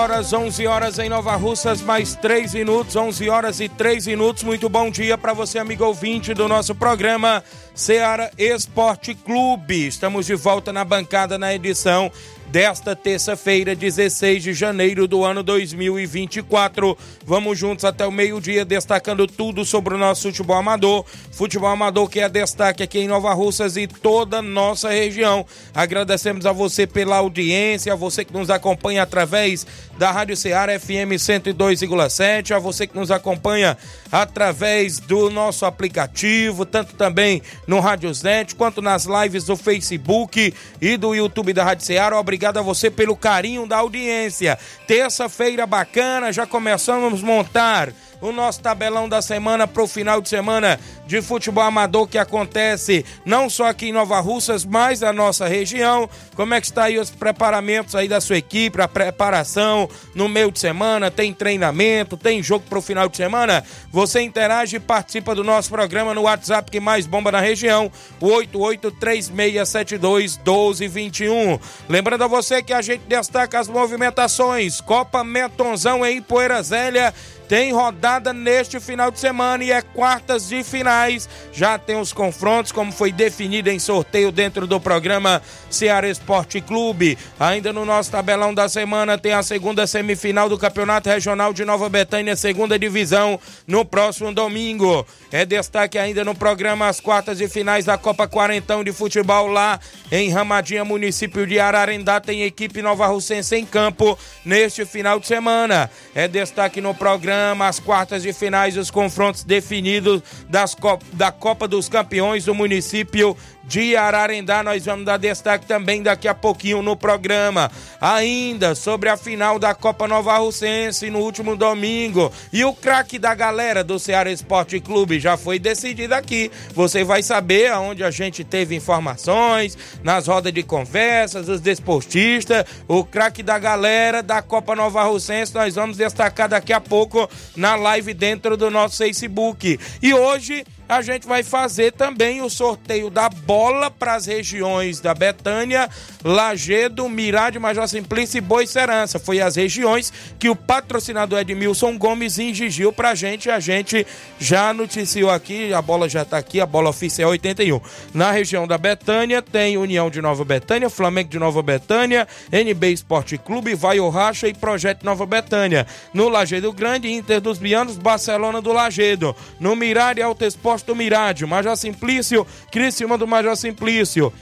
Horas, 11 horas em Nova Russas, mais 3 minutos, 11 horas e 3 minutos. Muito bom dia para você, amigo ouvinte do nosso programa Seara Esporte Clube. Estamos de volta na bancada na edição desta terça-feira, 16 de janeiro do ano 2024. Vamos juntos até o meio-dia, destacando tudo sobre o nosso futebol amador. Futebol amador que é destaque aqui em Nova Russas e toda nossa região. Agradecemos a você pela audiência, a você que nos acompanha através da Rádio Ceará FM 102,7, a você que nos acompanha através do nosso aplicativo, tanto também no Radiosnet, quanto nas lives do Facebook e do YouTube da Rádio Ceará. Obrigado a você pelo carinho da audiência. Terça-feira bacana, já começamos a montar o nosso tabelão da semana para o final de semana de futebol amador que acontece não só aqui em Nova Russas, mas na nossa região. Como é que está aí os preparamentos aí da sua equipe, a preparação no meio de semana, tem treinamento, tem jogo para o final de semana? Você interage e participa do nosso programa no WhatsApp que mais bomba na região, o 8836721221. Lembrando a você que a gente destaca as movimentações, Copa Metonzão em Poeira Zélia, tem rodada neste final de semana e é quartas de finais. Já tem os confrontos, como foi definido em sorteio dentro do programa Ceará Esporte Clube. Ainda no nosso tabelão da semana tem a segunda semifinal do Campeonato Regional de Nova Betânia, segunda divisão, no próximo domingo. É destaque ainda no programa as quartas de finais da Copa Quarentão de Futebol lá em Ramadinha, município de Ararendá. Tem equipe Nova Russense em campo neste final de semana. É destaque no programa programa, as quartas de finais e os confrontos definidos das da Copa dos Campeões do município de Ararendá. Nós vamos dar destaque também daqui a pouquinho no programa. Ainda sobre a final da Copa Nova Russense no último domingo. E o craque da galera do Ceará Esporte Clube já foi decidido aqui. Você vai saber aonde a gente teve informações, nas rodas de conversas, os desportistas, o craque da galera da Copa Nova Russense. Nós vamos destacar daqui a pouco na live dentro do nosso Facebook. E hoje a gente vai fazer também o sorteio da bola para as regiões da Betânia, Lagedo, Mirade, Major Simplício e Boicerança. Foi as regiões que o patrocinador Edmilson Gomes exigiu para a gente. A gente já noticiou aqui, a bola já está aqui, a bola oficial 81. Na região da Betânia tem União de Nova Betânia, Flamengo de Nova Betânia, NB Esporte Clube, Vai Racha e Projeto Nova Betânia. No Lagedo Grande, Inter dos Bianos, Barcelona do Lagedo. No Mirade, Alto Esporte do Mirádio, Major Simplício, Criciúma do Major Simplício.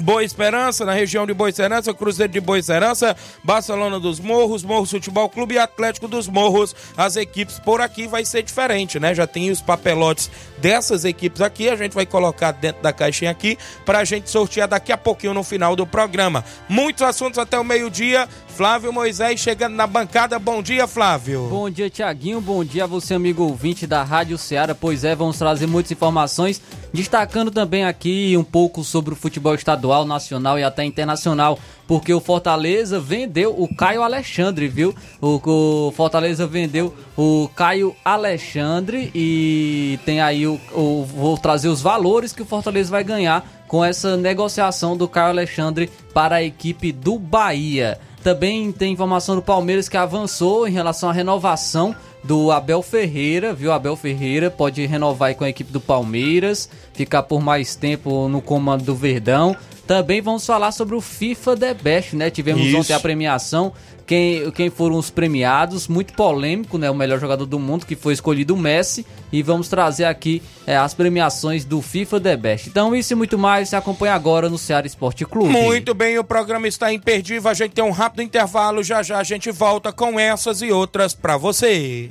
Boa Esperança, na região de Boa Esperança, Cruzeiro de Boa Esperança, Barcelona dos Morros, Morros Futebol Clube e Atlético dos Morros. As equipes por aqui vai ser diferente, né? Já tem os papelotes dessas equipes aqui, a gente vai colocar dentro da caixinha aqui para a gente sortear daqui a pouquinho no final do programa. Muitos assuntos até o meio-dia. Flávio Moisés chegando na bancada. Bom dia, Flávio. Bom dia, Tiaguinho. Bom dia a você, amigo ouvinte da Rádio Ceará. Pois é, vamos trazer muitas informações, destacando também aqui um pouco sobre o futebol estadual, nacional e até internacional, porque o Fortaleza vendeu o Caio Alexandre, viu? O, o Fortaleza vendeu o Caio Alexandre e tem aí o, o. Vou trazer os valores que o Fortaleza vai ganhar com essa negociação do Caio Alexandre para a equipe do Bahia. Também tem informação do Palmeiras que avançou em relação à renovação do Abel Ferreira, viu? Abel Ferreira pode renovar com a equipe do Palmeiras, ficar por mais tempo no comando do Verdão. Também vamos falar sobre o FIFA The Best, né? Tivemos Isso. ontem a premiação. Quem, quem foram os premiados, muito polêmico, né? O melhor jogador do mundo, que foi escolhido o Messi. E vamos trazer aqui é, as premiações do FIFA The Best. Então, isso e muito mais, se acompanha agora no Ceará Esporte Clube. Muito bem, o programa está imperdível. A gente tem um rápido intervalo. Já já a gente volta com essas e outras para você.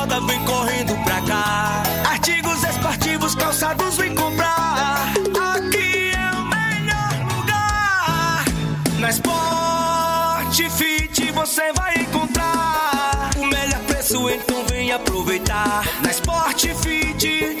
aproveitar. Na Sport Fit,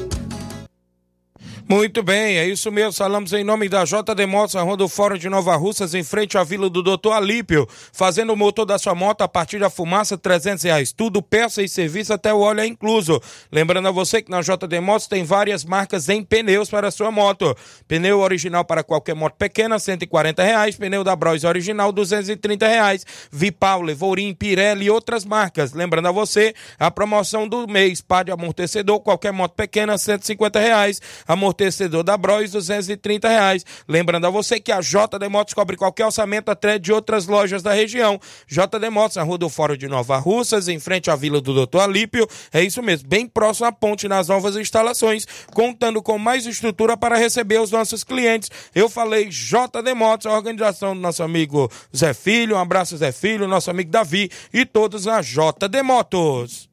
Muito bem, é isso mesmo. Falamos em nome da JD Motos, a Rua do Fórum de Nova Russas, em frente à Vila do Doutor Alípio, fazendo o motor da sua moto a partir da fumaça, 300 reais. Tudo peça e serviço, até o óleo é incluso. Lembrando a você que na JD Motos tem várias marcas em pneus para a sua moto. Pneu original para qualquer moto pequena, 140 reais. Pneu da Bros original, 230 reais. Vipau, Levorim, Pirelli e outras marcas. Lembrando a você, a promoção do mês, par de amortecedor, qualquer moto pequena, 150 reais. Amortecedor da Bros, 230 reais. Lembrando a você que a JD Motos cobre qualquer orçamento até de outras lojas da região. JD Motos, na Rua do Fórum de Nova Russas, em frente à Vila do Doutor Alípio. É isso mesmo, bem próximo à ponte nas novas instalações, contando com mais estrutura para receber os nossos clientes. Eu falei JD Motos, a organização do nosso amigo Zé Filho. Um abraço, Zé Filho, nosso amigo Davi e todos a JD Motos.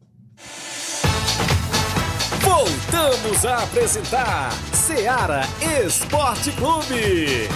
Voltamos a apresentar Seara Esporte Clube.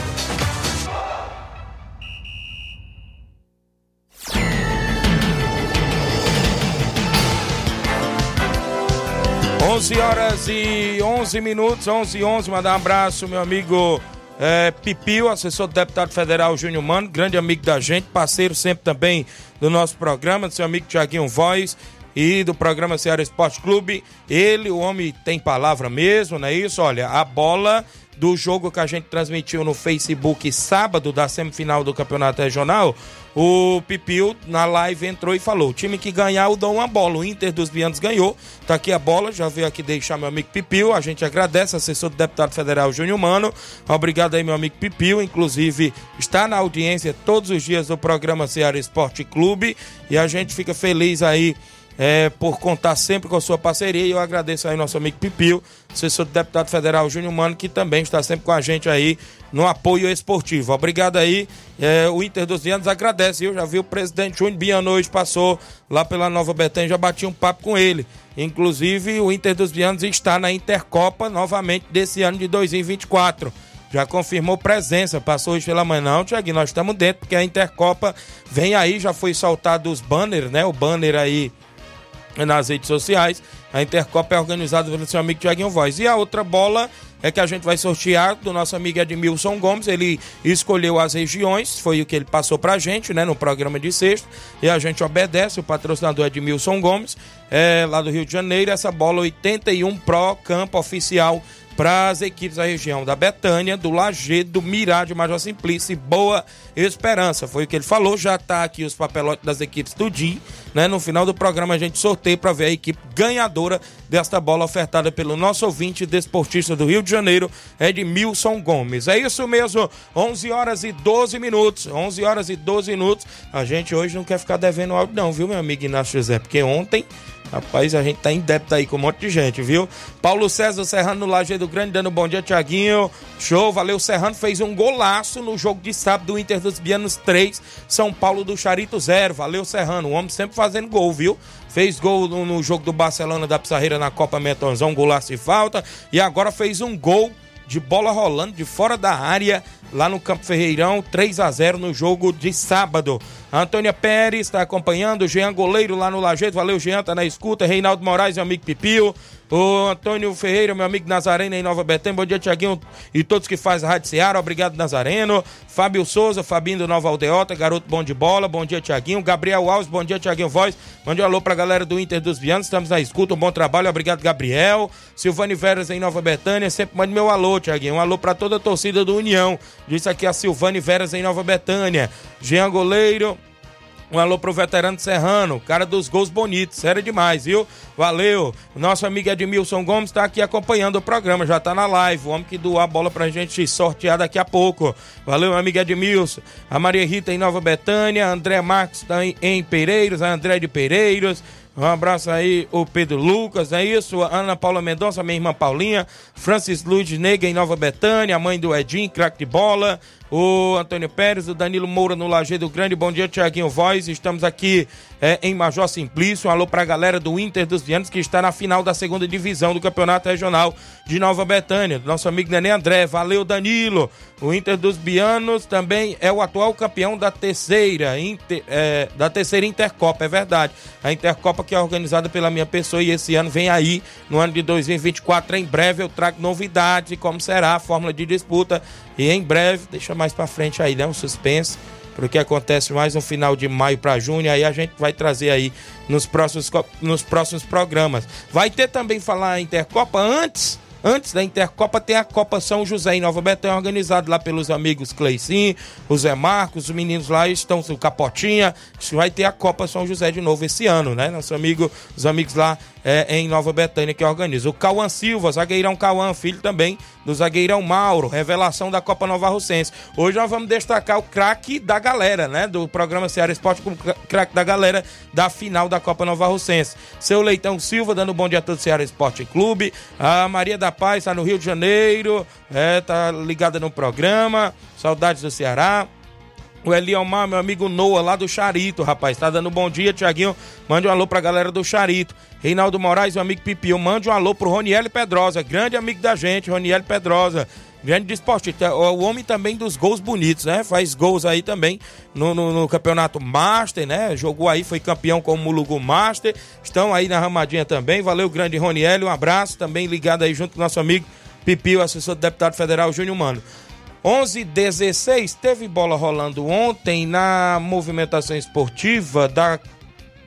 11 horas e 11 minutos, 11 e 11. Mandar um abraço, meu amigo é, Pipio, assessor do deputado federal Júnior Mano, grande amigo da gente, parceiro sempre também do nosso programa, do seu amigo Tiaguinho Voz e do programa Ceará Esporte Clube. Ele, o homem tem palavra mesmo, não é isso? Olha, a bola do jogo que a gente transmitiu no Facebook sábado da semifinal do Campeonato Regional, o Pipil na live entrou e falou: o time que ganhar, eu dou uma bola. O Inter dos Bianos ganhou. Tá aqui a bola, já veio aqui deixar meu amigo Pipil. A gente agradece, assessor do deputado federal Júnior Mano. Obrigado aí, meu amigo Pipil. Inclusive, está na audiência todos os dias do programa Ceará Esporte Clube. E a gente fica feliz aí é, por contar sempre com a sua parceria. E eu agradeço aí nosso amigo Pipil, assessor do deputado federal Júnior Mano, que também está sempre com a gente aí no apoio esportivo. Obrigado aí. É, o Inter dos Vianos agradece. Eu já vi o presidente Júnior Biano hoje passou lá pela Nova Betânia, já bati um papo com ele. Inclusive, o Inter dos Vianos está na Intercopa novamente desse ano de 2024 já confirmou presença, passou hoje pela manhã. Não, Tiaguinho, nós estamos dentro, porque a Intercopa vem aí, já foi soltado os banners, né? O banner aí nas redes sociais. A Intercopa é organizada pelo seu amigo Tiaguinho Voz. E a outra bola é que a gente vai sortear do nosso amigo Edmilson Gomes. Ele escolheu as regiões, foi o que ele passou pra gente, né, no programa de sexta. E a gente obedece o patrocinador Edmilson Gomes, é, lá do Rio de Janeiro. Essa bola 81 Pro Campo Oficial para as equipes da região da Betânia, do Lagedo, do Mirá de Major Simplício e Boa Esperança. Foi o que ele falou, já está aqui os papelotes das equipes do né? No final do programa a gente sorteia para ver a equipe ganhadora desta bola ofertada pelo nosso ouvinte desportista do Rio de Janeiro, Edmilson Gomes. É isso mesmo, 11 horas e 12 minutos, 11 horas e 12 minutos. A gente hoje não quer ficar devendo áudio não, viu, meu amigo Inácio José? Porque ontem Rapaz, a gente tá em débito aí com um monte de gente, viu? Paulo César Serrano no Lajeado Grande, dando um bom dia, Tiaguinho. Show, valeu. Serrano fez um golaço no jogo de sábado do Inter dos Bianos 3, São Paulo do Charito 0. Valeu, Serrano. O homem sempre fazendo gol, viu? Fez gol no, no jogo do Barcelona da Pissarreira na Copa Metonzão, golaço de falta. E agora fez um gol de bola rolando de fora da área lá no Campo Ferreirão, 3 a 0 no jogo de sábado. Antônia Pérez está acompanhando, Jean Goleiro lá no Lajeito, valeu Jean, tá na escuta, Reinaldo Moraes, meu amigo Pipio, o Antônio Ferreira, meu amigo Nazareno em Nova Betânia, bom dia Tiaguinho e todos que fazem a Rádio Seara, obrigado Nazareno, Fábio Souza, Fabinho do Nova Aldeota, garoto bom de bola, bom dia Tiaguinho, Gabriel Alves, bom dia Tiaguinho Voz, mande um alô pra galera do Inter dos Vianos, estamos na escuta, um bom trabalho, obrigado Gabriel, Silvane Veras em Nova Betânia, sempre mande meu alô Tiaguinho, um alô pra toda a torcida do União, disse aqui a Silvane Veras em Nova Betânia, Jean Goleiro, um alô pro veterano Serrano, cara dos gols bonitos, sério demais, viu? Valeu. Nosso amigo Edmilson Gomes está aqui acompanhando o programa, já tá na live. O homem que doou a bola pra gente sortear daqui a pouco. Valeu, amigo Edmilson. A Maria Rita em Nova Betânia, André Marques tá em, em Pereiros, a André de Pereiros. Um abraço aí, o Pedro Lucas, é isso? Ana Paula Mendonça, minha irmã Paulinha. Francis Luiz Nega em Nova Betânia, a mãe do Edinho, craque de bola o Antônio Pérez, o Danilo Moura no Lajeado Grande. Bom dia, Tiaguinho Voz. Estamos aqui é, em Major Simplício. Um alô pra galera do Inter dos Vianos que está na final da segunda divisão do Campeonato Regional de Nova Betânia. Nosso amigo Nenê André. Valeu, Danilo. O Inter dos Bianos também é o atual campeão da terceira, inter, é, da terceira Intercopa, é verdade. A Intercopa que é organizada pela minha pessoa e esse ano vem aí, no ano de 2024. Em breve eu trago novidades como será a fórmula de disputa e em breve, deixa mais para frente aí, né? Um suspense porque acontece mais no final de maio para junho, aí a gente vai trazer aí nos próximos, nos próximos programas. Vai ter também falar Intercopa antes Antes da Intercopa tem a Copa São José em Nova Betânia, organizado lá pelos amigos Cleicinho, o Zé Marcos, os meninos lá estão, o Capotinha, vai ter a Copa São José de novo esse ano, né? Nosso amigo, os amigos lá é, em Nova Betânia que organiza. O Cauã Silva, zagueirão Cauã, filho também do zagueirão Mauro, revelação da Copa Nova Russense. Hoje nós vamos destacar o craque da galera, né? Do programa Ceará Esporte como craque da galera da final da Copa Nova Russense. Seu Leitão Silva, dando bom dia a todo o Ceará Esporte Clube. A Maria da Paz está no Rio de Janeiro, é, tá ligada no programa. Saudades do Ceará. O Eliomar, meu amigo Noah, lá do Charito, rapaz. Tá dando bom dia, Tiaguinho. Mande um alô pra galera do Charito. Reinaldo Moraes, meu amigo Pipio. Mande um alô pro Roniel Pedrosa, grande amigo da gente, Roniel Pedrosa. Grande desportista. O homem também dos gols bonitos, né? Faz gols aí também no, no, no, campeonato Master, né? Jogou aí, foi campeão com o Mulugu Master. Estão aí na ramadinha também. Valeu, grande Roniel. Um abraço também ligado aí junto com nosso amigo Pipio, assessor do deputado federal Júnior Mano. 11 16 teve bola rolando ontem na movimentação esportiva da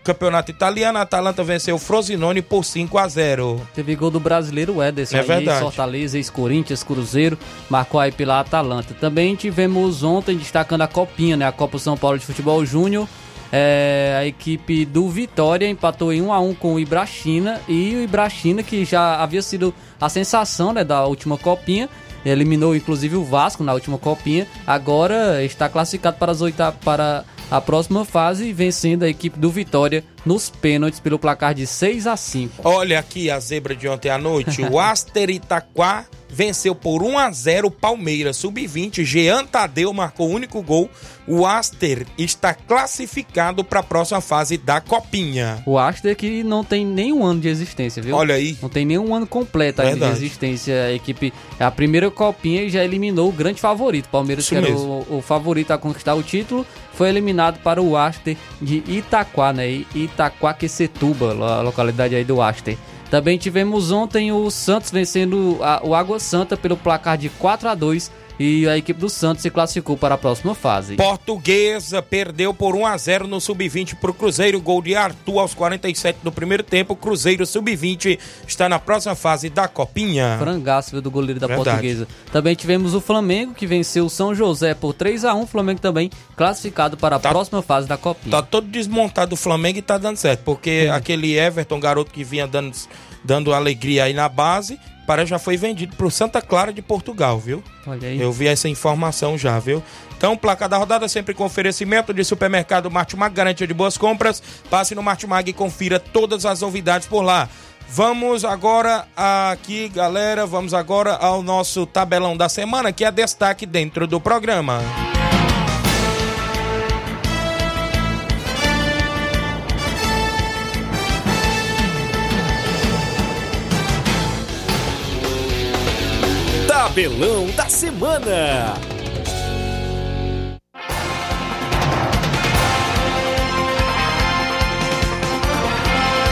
Campeonato Italiano, a Atalanta venceu o Frosinone por 5 a 0. Teve gol do brasileiro Ederson é aí, verdade. Fortaleza, ex-Corinthians, Cruzeiro, marcou aí pela Atalanta. Também tivemos ontem destacando a Copinha, né? A Copa São Paulo de Futebol Júnior. É, a equipe do Vitória empatou em 1 a 1 com o Ibrachina e o Ibrachina que já havia sido a sensação né, da última copinha eliminou inclusive o Vasco na última copinha, agora está classificado para as oitavas para a próxima fase, vencendo a equipe do Vitória nos pênaltis pelo placar de 6 a 5. Olha aqui a zebra de ontem à noite, o Aster Itaquá venceu por 1 a 0 o Palmeiras Sub-20. Jean Tadeu marcou o único gol. O Aster está classificado para a próxima fase da Copinha. O Aster que não tem nenhum ano de existência, viu? Olha aí. Não tem nenhum ano completo de existência. A equipe é a primeira copinha e já eliminou o grande favorito. Palmeiras, Isso que era mesmo. o, o favorito a conquistar o título, foi eliminado para o Aster de Itaquá, né? Itaquaquecetuba, a localidade aí do Aster. Também tivemos ontem o Santos vencendo o Água Santa pelo placar de 4 a 2 e a equipe do Santos se classificou para a próxima fase. Portuguesa perdeu por 1 a 0 no Sub-20 para o Cruzeiro. Gol de Arthur aos 47 do primeiro tempo. Cruzeiro Sub-20 está na próxima fase da Copinha. Frangaço do goleiro da Verdade. portuguesa. Também tivemos o Flamengo, que venceu o São José por 3 a 1 O Flamengo também classificado para a Tá- próxima fase da Copinha. Tá todo desmontado o Flamengo e tá dando certo. Porque aquele Everton, garoto que vinha dando, dando alegria aí na base, parece já foi vendido pro Santa Clara de Portugal, viu? Olha aí. Eu vi essa informação já, viu? Então, placa da rodada sempre com oferecimento de supermercado Martimag, garantia de boas compras. Passe no Martimag e confira todas as novidades por lá. Vamos agora aqui, galera, vamos agora ao nosso tabelão da semana, que é destaque dentro do programa. Tabelão da semana.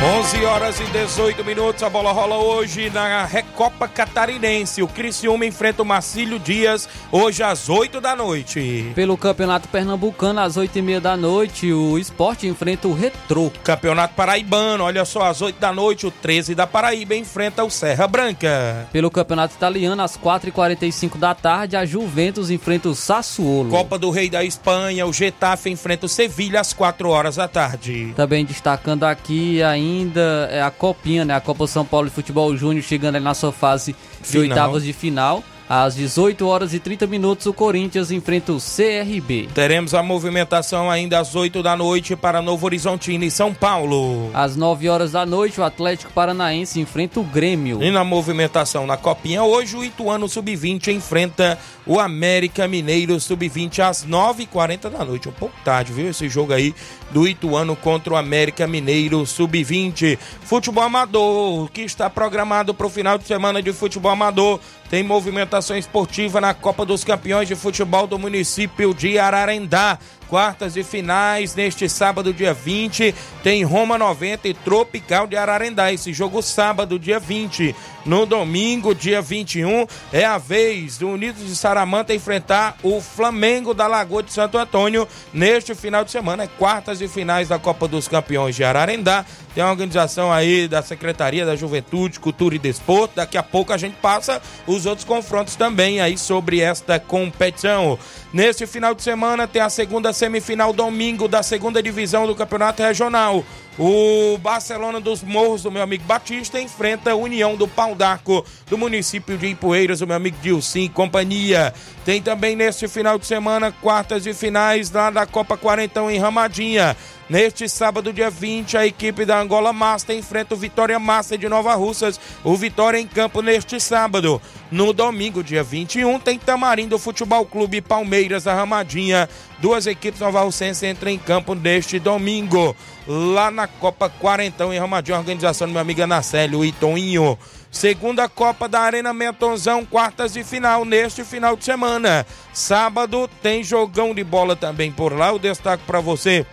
11 horas e 18 minutos, a bola rola hoje na Recopa Catarinense. O Criciúma enfrenta o Marcílio Dias hoje às 8 da noite. Pelo Campeonato Pernambucano, às 8h30 da noite, o esporte enfrenta o Retrô. Campeonato Paraibano, olha só, às 8 da noite, o 13 da Paraíba enfrenta o Serra Branca. Pelo Campeonato Italiano, às 4h45 da tarde, a Juventus enfrenta o Sassuolo. Copa do Rei da Espanha, o Getafe enfrenta o Sevilha às 4 horas da tarde. Também destacando aqui ainda é a Copinha, né? A Copa São Paulo de Futebol Júnior chegando ali na sua fase de Final. oitavas de final. Às 18 horas e 30 minutos, o Corinthians enfrenta o CRB. Teremos a movimentação ainda às 8 da noite para Novo Horizontino e São Paulo. Às 9 horas da noite, o Atlético Paranaense enfrenta o Grêmio. E na movimentação na Copinha, hoje o Ituano Sub-20 enfrenta o América Mineiro Sub-20 às 9h40 da noite. Um pouco tarde, viu? Esse jogo aí do Ituano contra o América Mineiro Sub-20. Futebol Amador, que está programado para o final de semana de futebol amador. Tem movimentação esportiva na Copa dos Campeões de Futebol do município de Ararendá. Quartas e finais neste sábado, dia 20. Tem Roma 90 e Tropical de Ararendá. Esse jogo sábado, dia 20. No domingo, dia 21, é a vez do Unidos de Saramanta enfrentar o Flamengo da Lagoa de Santo Antônio neste final de semana. É quartas e finais da Copa dos Campeões de Ararendá. Tem a organização aí da Secretaria da Juventude, Cultura e Desporto. Daqui a pouco a gente passa os outros confrontos também aí sobre esta competição. Neste final de semana tem a segunda semifinal domingo da segunda divisão do Campeonato Regional. O Barcelona dos Morros do meu amigo Batista enfrenta a União do Pau d'Arco do município de Ipueiras, o meu amigo Dilcim companhia. Tem também neste final de semana quartas e finais lá da Copa Quarentão em Ramadinha. Neste sábado, dia 20, a equipe da Angola Master enfrenta o Vitória Master de Nova Russas. O Vitória em campo neste sábado. No domingo, dia 21, tem Tamarindo Futebol Clube Palmeiras da Ramadinha. Duas equipes novarrucenses entram em campo neste domingo. Lá na Copa Quarentão em Ramadinha, organização do meu amigo Anacélio e Toninho. Segunda Copa da Arena Mentonzão, quartas de final neste final de semana. Sábado tem jogão de bola também por lá. Eu destaco para você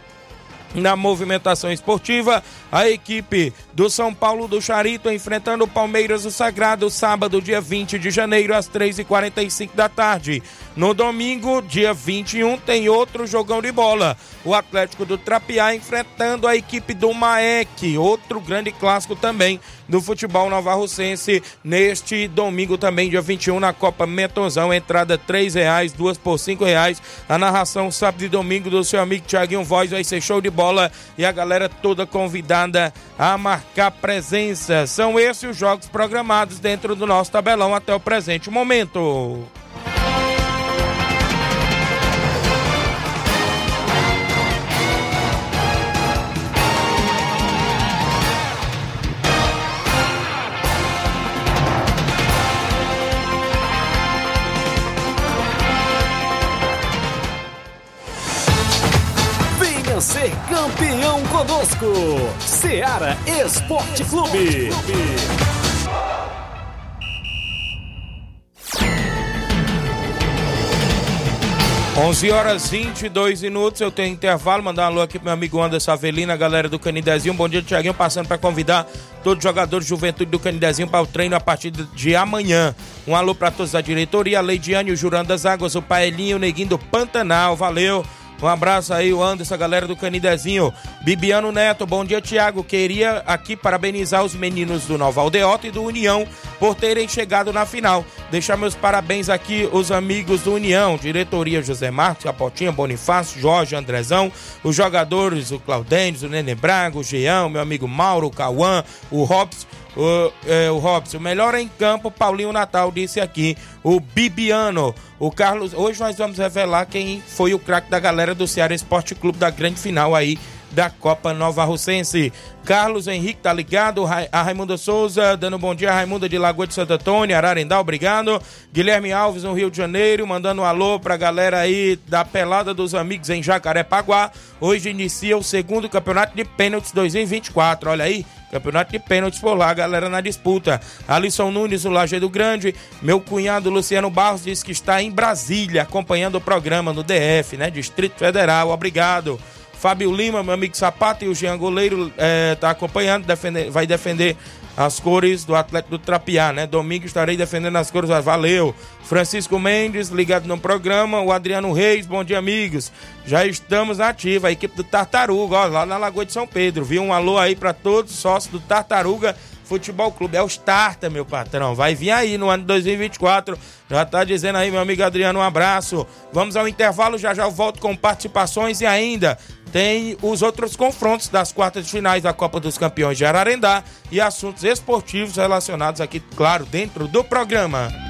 na movimentação esportiva, a equipe do São Paulo do Charito enfrentando o Palmeiras do Sagrado, sábado, dia 20 de janeiro, às 3h45 da tarde. No domingo, dia 21, tem outro jogão de bola. O Atlético do Trapiá enfrentando a equipe do Maek, outro grande clássico também do futebol novarrocense, neste domingo também, dia 21, na Copa Metozão, entrada R$ reais, duas por cinco reais. A narração sábado e domingo do seu amigo Thiaguinho Voz vai ser show de bola e a galera toda convidada a marcar presença. São esses os jogos programados dentro do nosso tabelão até o presente momento. Conosco, Seara Esporte Clube. 11 horas 22 minutos, eu tenho intervalo, mandar um alô aqui pro meu amigo Anderson Avelina, galera do Canidezinho. Bom dia, Tiaguinho, passando para convidar todos os jogadores de juventude do Canidezinho para o treino a partir de amanhã. Um alô para todos da diretoria, a Leidiane, o Jurando das Águas, o Paelinho, o Neguinho do Pantanal, valeu. Um abraço aí, o Anderson, a galera do Canidezinho. Bibiano Neto, bom dia, Tiago. Queria aqui parabenizar os meninos do Nova Aldeota e do União por terem chegado na final. Deixar meus parabéns aqui os amigos do União, diretoria José Marcos, Capotinha, Bonifácio, Jorge, Andrezão, os jogadores, o Claudênis, o Nenê Braga, o Jean, meu amigo Mauro, o Cauã, o Robson o, é, o Robson, melhor em campo, Paulinho Natal disse aqui. O Bibiano, o Carlos. Hoje nós vamos revelar quem foi o craque da galera do Ceará Esporte Clube da grande final aí da Copa Nova Russense. Carlos Henrique tá ligado, a Raimunda Souza dando bom dia, Raimunda de Lagoa de Santo Antônio, Ararendá, obrigado. Guilherme Alves no Rio de Janeiro, mandando um alô pra galera aí da Pelada dos Amigos em Jacarepaguá. Hoje inicia o segundo campeonato de pênaltis 2024, olha aí. Campeonato de pênaltis por lá, galera na disputa. Alisson Nunes, do Lajeado Grande. Meu cunhado Luciano Barros diz que está em Brasília, acompanhando o programa no DF, né? Distrito Federal. Obrigado. Fábio Lima, meu amigo Sapato, e o Jean Goleiro está é, acompanhando, defender, vai defender as cores do Atlético do Trapiá, né? Domingo estarei defendendo as cores, valeu. Francisco Mendes, ligado no programa. O Adriano Reis, bom dia, amigos. Já estamos ativa, a equipe do Tartaruga, ó, lá na Lagoa de São Pedro, viu? Um alô aí para todos, sócios do Tartaruga Futebol Clube. É o starter, meu patrão. Vai vir aí no ano de 2024. Já tá dizendo aí, meu amigo Adriano, um abraço. Vamos ao intervalo, já já eu volto com participações e ainda tem os outros confrontos das quartas de finais da Copa dos Campeões de Ararendá e assuntos esportivos relacionados aqui, claro, dentro do programa.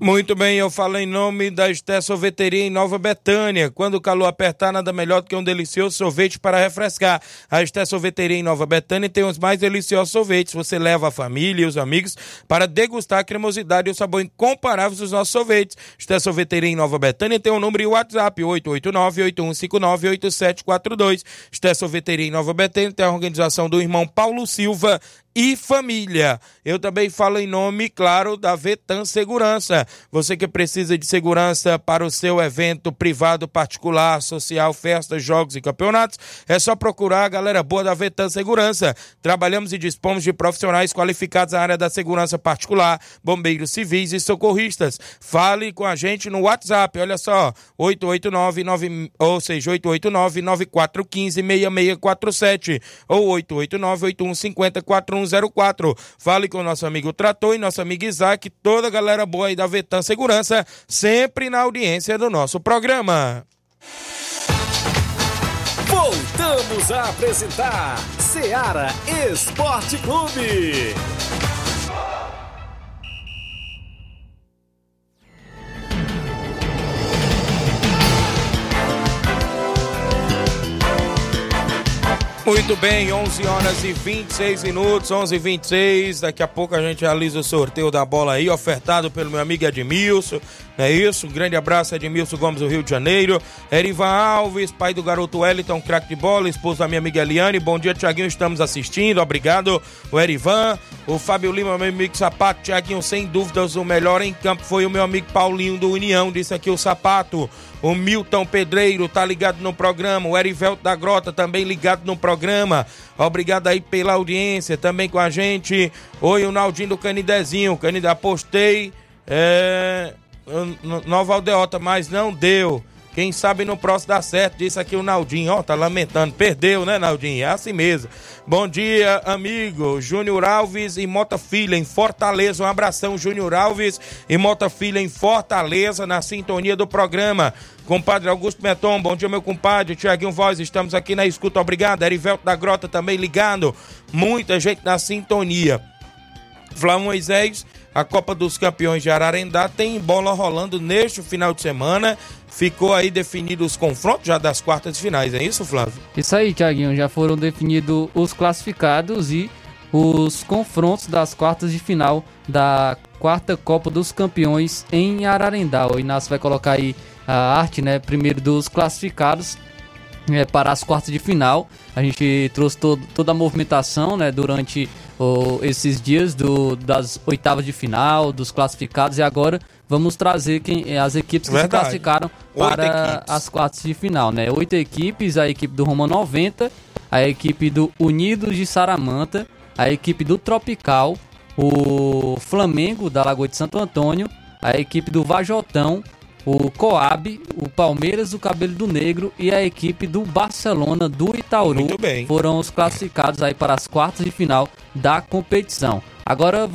Muito bem, eu falo em nome da Esté Sorveteria em Nova Betânia. Quando o calor apertar, nada melhor do que um delicioso sorvete para refrescar. A Esté Sorveteria em Nova Betânia tem os mais deliciosos sorvetes. Você leva a família e os amigos para degustar a cremosidade e o sabor incomparável dos nossos sorvetes. Esté Sorveteria em Nova Betânia tem o um número e o WhatsApp 889-8159-8742. Esté Sorveteria em Nova Betânia tem a organização do irmão Paulo Silva e família. Eu também falo em nome, claro, da Vetan Segurança. Você que precisa de segurança para o seu evento privado, particular, social, festas, jogos e campeonatos, é só procurar a galera boa da Vetan Segurança. Trabalhamos e dispomos de profissionais qualificados na área da segurança particular, bombeiros civis e socorristas. Fale com a gente no WhatsApp, olha só, 889 9, ou seja, 889 9415 6647 ou 889 8150 41 0104. Fale com nosso amigo Trator e nosso amigo Isaac, toda a galera boa aí da Vetan Segurança, sempre na audiência do nosso programa. Voltamos a apresentar Seara Esporte Clube. Muito bem, 11 horas e 26 minutos, 11 e 26 Daqui a pouco a gente realiza o sorteio da bola aí, ofertado pelo meu amigo Edmilson. É isso, um grande abraço, Edmilson Gomes do Rio de Janeiro. Erivan Alves, pai do garoto Wellington, craque de bola, esposo da minha amiga Eliane. Bom dia, Tiaguinho, estamos assistindo, obrigado. O Erivan, o Fábio Lima, meu amigo Sapato. Tiaguinho, sem dúvidas, o melhor em campo foi o meu amigo Paulinho do União, disse aqui o Sapato. O Milton Pedreiro tá ligado no programa. O Erivelto da Grota também ligado no programa. Obrigado aí pela audiência também com a gente. Oi, o Naldinho do Canidezinho. Canidé, apostei. É, Nova Aldeota, mas não deu. Quem sabe no próximo dá certo, disse aqui o Naldinho. Ó, tá lamentando. Perdeu, né, Naldinho? É assim mesmo. Bom dia, amigo. Júnior Alves e Mota Filha em Fortaleza. Um abração, Júnior Alves e Mota Filha em Fortaleza, na sintonia do programa. Compadre Augusto Meton, bom dia, meu compadre. Tiaguinho Voz, estamos aqui na escuta. Obrigado. Erivelto da Grota também ligado. Muita gente na sintonia. Flávio Moisés a Copa dos Campeões de Ararendá tem bola rolando neste final de semana. Ficou aí definido os confrontos já das quartas de finais, é isso, Flávio? Isso aí, Tiaguinho. Já foram definidos os classificados e os confrontos das quartas de final da quarta Copa dos Campeões em Ararendá. O Inácio vai colocar aí a arte, né? Primeiro dos classificados é, para as quartas de final. A gente trouxe todo, toda a movimentação né, durante oh, esses dias do, das oitavas de final, dos classificados, e agora vamos trazer quem, as equipes que Verdade. se classificaram para as quartas de final. Né? Oito equipes, a equipe do Roma 90, a equipe do Unidos de Saramanta, a equipe do Tropical, o Flamengo da Lagoa de Santo Antônio, a equipe do Vajotão, o Coab, o Palmeiras do Cabelo do Negro e a equipe do Barcelona do Itaúru foram os classificados aí para as quartas de final da competição. Agora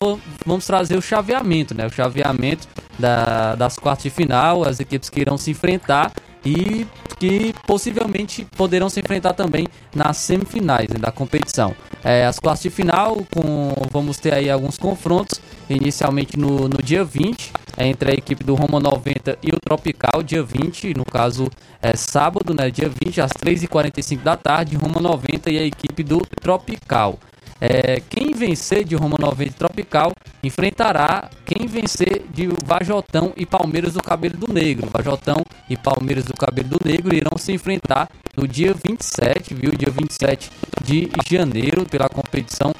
vamos trazer o chaveamento, né? O chaveamento da, das quartas de final, as equipes que irão se enfrentar e que possivelmente poderão se enfrentar também nas semifinais né, da competição. É, as quartas de final, com, vamos ter aí alguns confrontos, inicialmente no, no dia 20, é, entre a equipe do Roma 90 e o Tropical, dia 20, no caso é sábado, né, dia 20, às 3h45 da tarde, Roma 90 e a equipe do Tropical. É, quem vencer de Roma 90 Tropical enfrentará quem vencer de Vajotão e Palmeiras do Cabelo do Negro. Vajotão e Palmeiras do Cabelo do Negro irão se enfrentar no dia 27, viu? Dia 27 de janeiro pela competição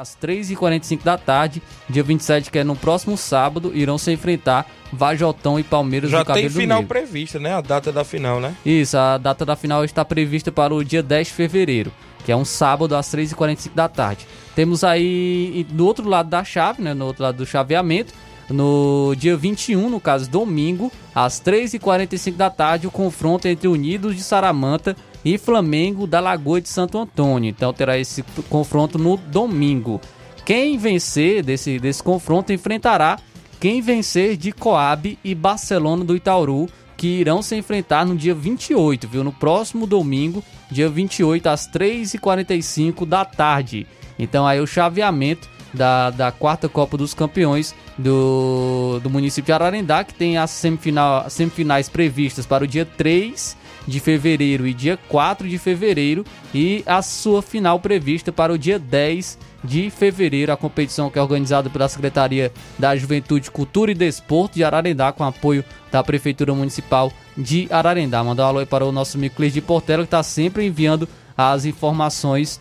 às 3h45 da tarde, dia 27, que é no próximo sábado, irão se enfrentar Vajotão e Palmeiras Já do Cabelo tem final prevista, né? A data da final, né? Isso, a data da final está prevista para o dia 10 de fevereiro, que é um sábado às 3h45 da tarde. Temos aí do outro lado da chave, né? No outro lado do chaveamento, no dia 21, no caso domingo, às 3h45 da tarde, o confronto entre Unidos de Saramanta e Flamengo da Lagoa de Santo Antônio. Então terá esse confronto no domingo. Quem vencer desse, desse confronto enfrentará quem vencer de Coab e Barcelona do Itauru, que irão se enfrentar no dia 28, viu? No próximo domingo, dia 28, às 3h45 da tarde. Então aí o chaveamento da, da quarta Copa dos Campeões do, do município de Ararendá, que tem as semifinal, semifinais previstas para o dia 3 de fevereiro e dia 4 de fevereiro e a sua final prevista para o dia 10 de fevereiro. A competição que é organizada pela Secretaria da Juventude, Cultura e Desporto de Ararendá com apoio da Prefeitura Municipal de Ararendá. Mandar um alô para o nosso amigo Cleide de Portela que está sempre enviando as informações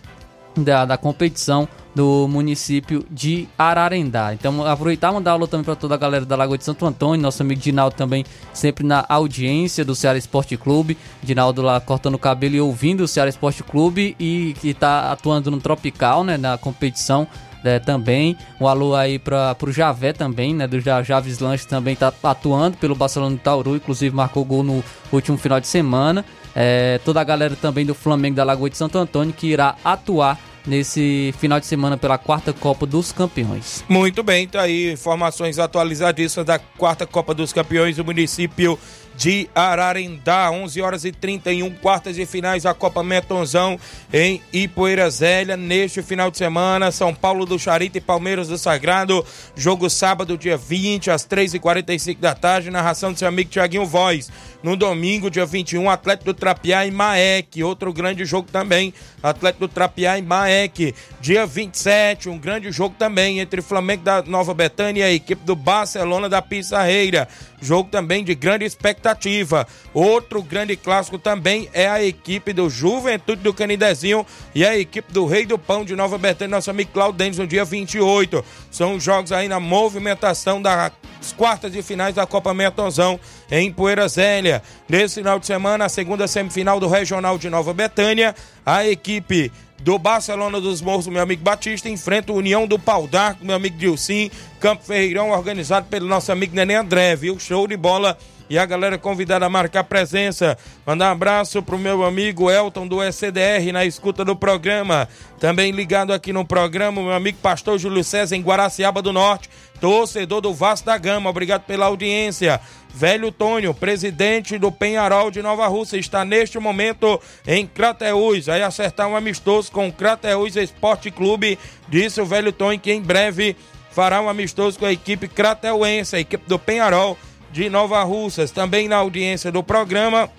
da, da competição do município de Ararendá. Então, aproveitar e mandar alô também para toda a galera da Lagoa de Santo Antônio, nosso amigo Dinaldo também sempre na audiência do Ceará Esporte Clube. Dinaldo lá cortando o cabelo e ouvindo o Ceará Esporte Clube e que está atuando no Tropical, né, na competição. É, também. Um alô aí para o Javé também, né? Do Javes Lanche também está atuando pelo Barcelona do Tauru, inclusive marcou gol no último final de semana. É, toda a galera também do Flamengo da Lagoa de Santo Antônio que irá atuar nesse final de semana pela quarta Copa dos Campeões. Muito bem, tá aí informações atualizadíssimas da quarta Copa dos Campeões do município de Ararendá, 11 horas e 31, quartas de finais da Copa Metonzão em Ipoeira Zélia. Neste final de semana, São Paulo do Charita e Palmeiras do Sagrado. Jogo sábado, dia 20, às 3h45 da tarde. Narração do seu amigo Tiaguinho Voz. No domingo, dia 21, Atlético do Trapiá e Maek. Outro grande jogo também. Atlético do Trapiá e Maek. Dia 27, um grande jogo também entre Flamengo da Nova Betânia e a equipe do Barcelona da Pissarreira. Jogo também de grande expectativa. Outro grande clássico também é a equipe do Juventude do Canidezinho e a equipe do Rei do Pão de Nova Betânia, nosso amigo Claudêncio, no dia 28. São os jogos aí na movimentação das quartas de finais da Copa Metonzão em Poeira Zélia. Nesse final de semana, a segunda semifinal do Regional de Nova Betânia, a equipe do Barcelona dos Morros, meu amigo Batista, enfrenta o União do Pau d'Arco, meu amigo Dilcim, Campo Ferreirão, organizado pelo nosso amigo Nenê André, viu? Show de bola e a galera convidada a marcar presença. Mandar um abraço pro meu amigo Elton do ECDR na escuta do programa. Também ligado aqui no programa, meu amigo pastor Júlio César em Guaraciaba do Norte, torcedor do Vasco da Gama. Obrigado pela audiência. Velho Tônio, presidente do Penharol de Nova Rússia, está neste momento em Crateús. Vai acertar um amistoso com o Crateús Esporte Clube. Disse o Velho Tônio que em breve fará um amistoso com a equipe crateuense, a equipe do Penharol de Nova Russas. Também na audiência do programa,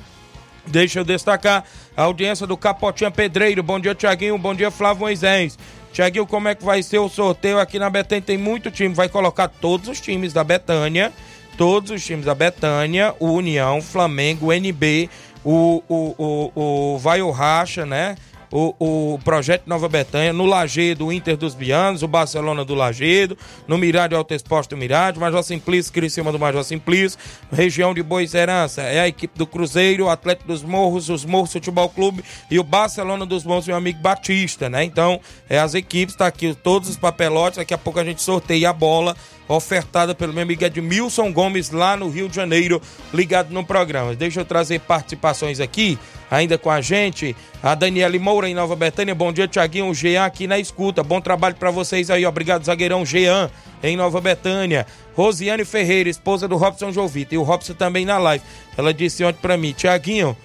deixa eu destacar a audiência do Capotinha Pedreiro. Bom dia, Tiaguinho. Bom dia, Flávio Moisés. Tiaguinho, como é que vai ser o sorteio aqui na Betânia? Tem muito time, vai colocar todos os times da Betânia, todos os times da Betânia, o União, Flamengo, o NB, o, o, o, o Vai o Racha, né? O, o Projeto Nova Betânia, no Lagedo, o Inter dos Bianos, o Barcelona do Lagedo, no Mirádio Alto Exposto do Mirádio, Major Simplício, Criciúma do Major Simplício, região de Boa Serança, é a equipe do Cruzeiro, o Atlético dos Morros, os Morros Futebol Clube e o Barcelona dos Morros, meu amigo Batista, né? Então, é as equipes, tá aqui todos os papelotes, daqui a pouco a gente sorteia a bola ofertada pelo meu amigo Edmilson Gomes lá no Rio de Janeiro, ligado no programa. Deixa eu trazer participações aqui, ainda com a gente. A Daniele Moura em Nova Betânia. Bom dia, Tiaguinho. O Jean aqui na escuta. Bom trabalho para vocês aí. Obrigado, zagueirão Jean em Nova Betânia. Rosiane Ferreira, esposa do Robson Jovita. E o Robson também na live. Ela disse ontem para mim, Tiaguinho.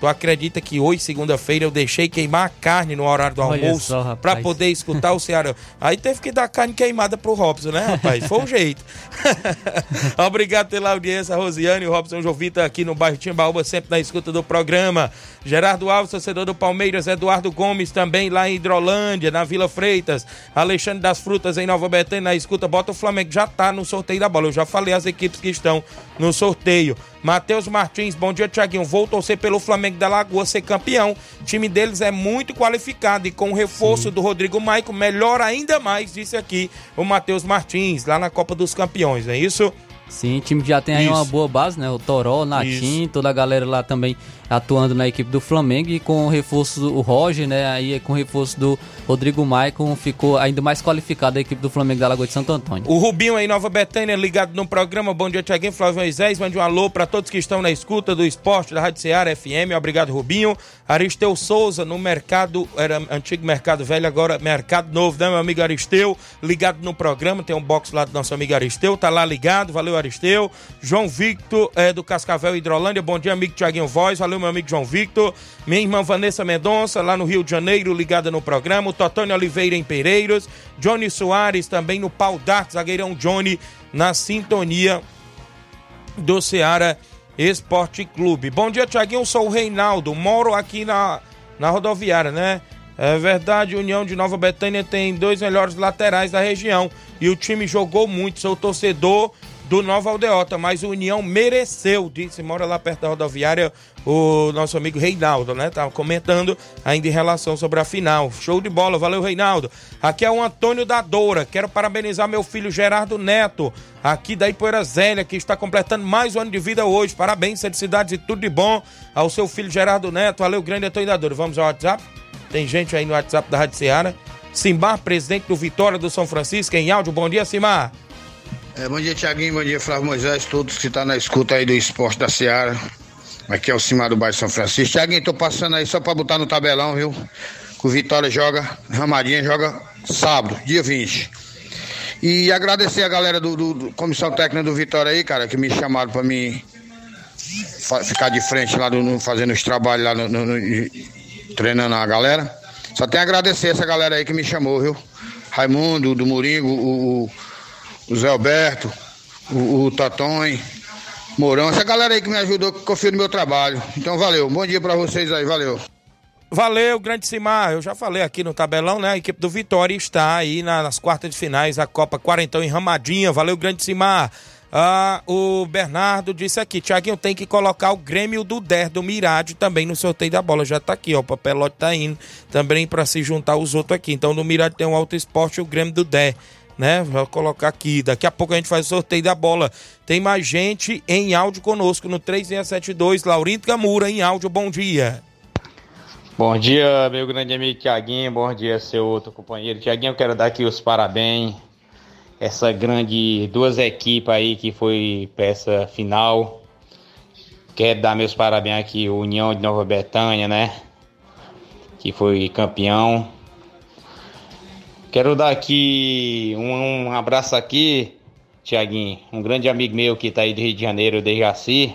Tu acredita que hoje, segunda-feira, eu deixei queimar a carne no horário do Olha almoço para poder escutar o Ceará? Aí teve que dar carne queimada pro Robson, né, rapaz? Foi o jeito. Obrigado pela audiência, Rosiane e Robson Jovita aqui no bairro Timbaúba, sempre na escuta do programa. Gerardo Alves, torcedor do Palmeiras, Eduardo Gomes também lá em Hidrolândia, na Vila Freitas. Alexandre das Frutas em Nova Betânia, na escuta, bota o Flamengo, já tá no sorteio da bola. Eu já falei as equipes que estão no sorteio. Matheus Martins, bom dia, Tiaguinho. Vou torcer pelo Flamengo da Lagoa ser campeão. O time deles é muito qualificado e com o reforço do Rodrigo Maico, melhor ainda mais, disse aqui o Matheus Martins, lá na Copa dos Campeões, não é isso? Sim, o time já tem aí Isso. uma boa base, né? O Toró, o Natim, toda a galera lá também atuando na equipe do Flamengo e com o reforço do Roger, né? Aí com o reforço do Rodrigo Maicon ficou ainda mais qualificada a equipe do Flamengo da Lagoa de Santo Antônio. O Rubinho aí, Nova Betânia, ligado no programa. Bom dia, Tiaguinho, Flávio Moisés. Mande um alô para todos que estão na escuta do esporte da Rádio Ceará FM. Obrigado, Rubinho. Aristeu Souza, no mercado, era antigo Mercado Velho, agora Mercado Novo, né, meu amigo Aristeu? Ligado no programa, tem um box lá do nosso amigo Aristeu, tá lá ligado, valeu, Aristeu. João Victor, é, do Cascavel Hidrolândia, bom dia, amigo Tiaguinho Voz, valeu, meu amigo João Victor. Minha irmã Vanessa Mendonça, lá no Rio de Janeiro, ligada no programa. O Totônio Oliveira em Pereiros. Johnny Soares, também no Pau d'Arco, zagueirão Johnny, na sintonia do Ceará Esporte Clube. Bom dia, Tiaguinho. Sou o Reinaldo, moro aqui na, na rodoviária, né? É verdade, União de Nova Betânia tem dois melhores laterais da região e o time jogou muito. Sou torcedor do Nova Aldeota, mas o União mereceu, disse, mora lá perto da rodoviária, o nosso amigo Reinaldo, né? Tava comentando ainda em relação sobre a final. Show de bola, valeu, Reinaldo. Aqui é o Antônio da Doura. Quero parabenizar meu filho Gerardo Neto, aqui da Ipoeira Zélia, que está completando mais um ano de vida hoje. Parabéns, felicidades e tudo de bom ao seu filho Gerardo Neto. Valeu, grande Antônio da Doura. Vamos ao WhatsApp? Tem gente aí no WhatsApp da Rádio Ceará. Simbar, presidente do Vitória do São Francisco, em áudio. Bom dia, Simar. É, bom dia, Tiaguinho. Bom dia, Flávio Moisés. Todos que estão na escuta aí do esporte da Seara. Aqui é o Cimar do Bairro São Francisco. Tiaguinho, tô passando aí só pra botar no tabelão, viu? Que o Vitória joga, Ramadinha joga sábado, dia 20. E agradecer a galera do, do- do Comissão Técnica do Vitória aí, cara, que me chamaram pra mim ficar de frente lá no- fazendo os trabalhos lá no, no- no- treinando a galera. Só tenho a agradecer essa galera aí que me chamou, viu? Raimundo, do Moringo, o, o- o Zé Alberto, o, o Tatonho, Mourão, essa galera aí que me ajudou, que confia no meu trabalho. Então valeu, bom dia pra vocês aí, valeu. Valeu, grande Simar. Eu já falei aqui no tabelão, né? A equipe do Vitória está aí na- nas quartas de finais da Copa Quarentão em Ramadinha. Valeu, grande Simar. Ah, o Bernardo disse aqui, Tiaguinho tem que colocar o Grêmio do Der do Mirade também no sorteio da bola. Já tá aqui, ó. O papelote tá indo também para se juntar os outros aqui. Então no Mirade tem o Alto Esporte e o Grêmio do Der. Né? Vou colocar aqui. Daqui a pouco a gente faz o sorteio da bola. Tem mais gente em áudio conosco no 3672. Laurindo Camura em áudio. Bom dia. Bom dia, meu grande amigo Tiaguinho. Bom dia, seu outro companheiro. Tiaguinho, eu quero dar aqui os parabéns. Essa grande duas equipes aí que foi peça final. Quero dar meus parabéns aqui, União de Nova Betânia, né? Que foi campeão. Quero dar aqui um, um abraço aqui, Tiaguinho. Um grande amigo meu que tá aí do Rio de Janeiro, de Jaci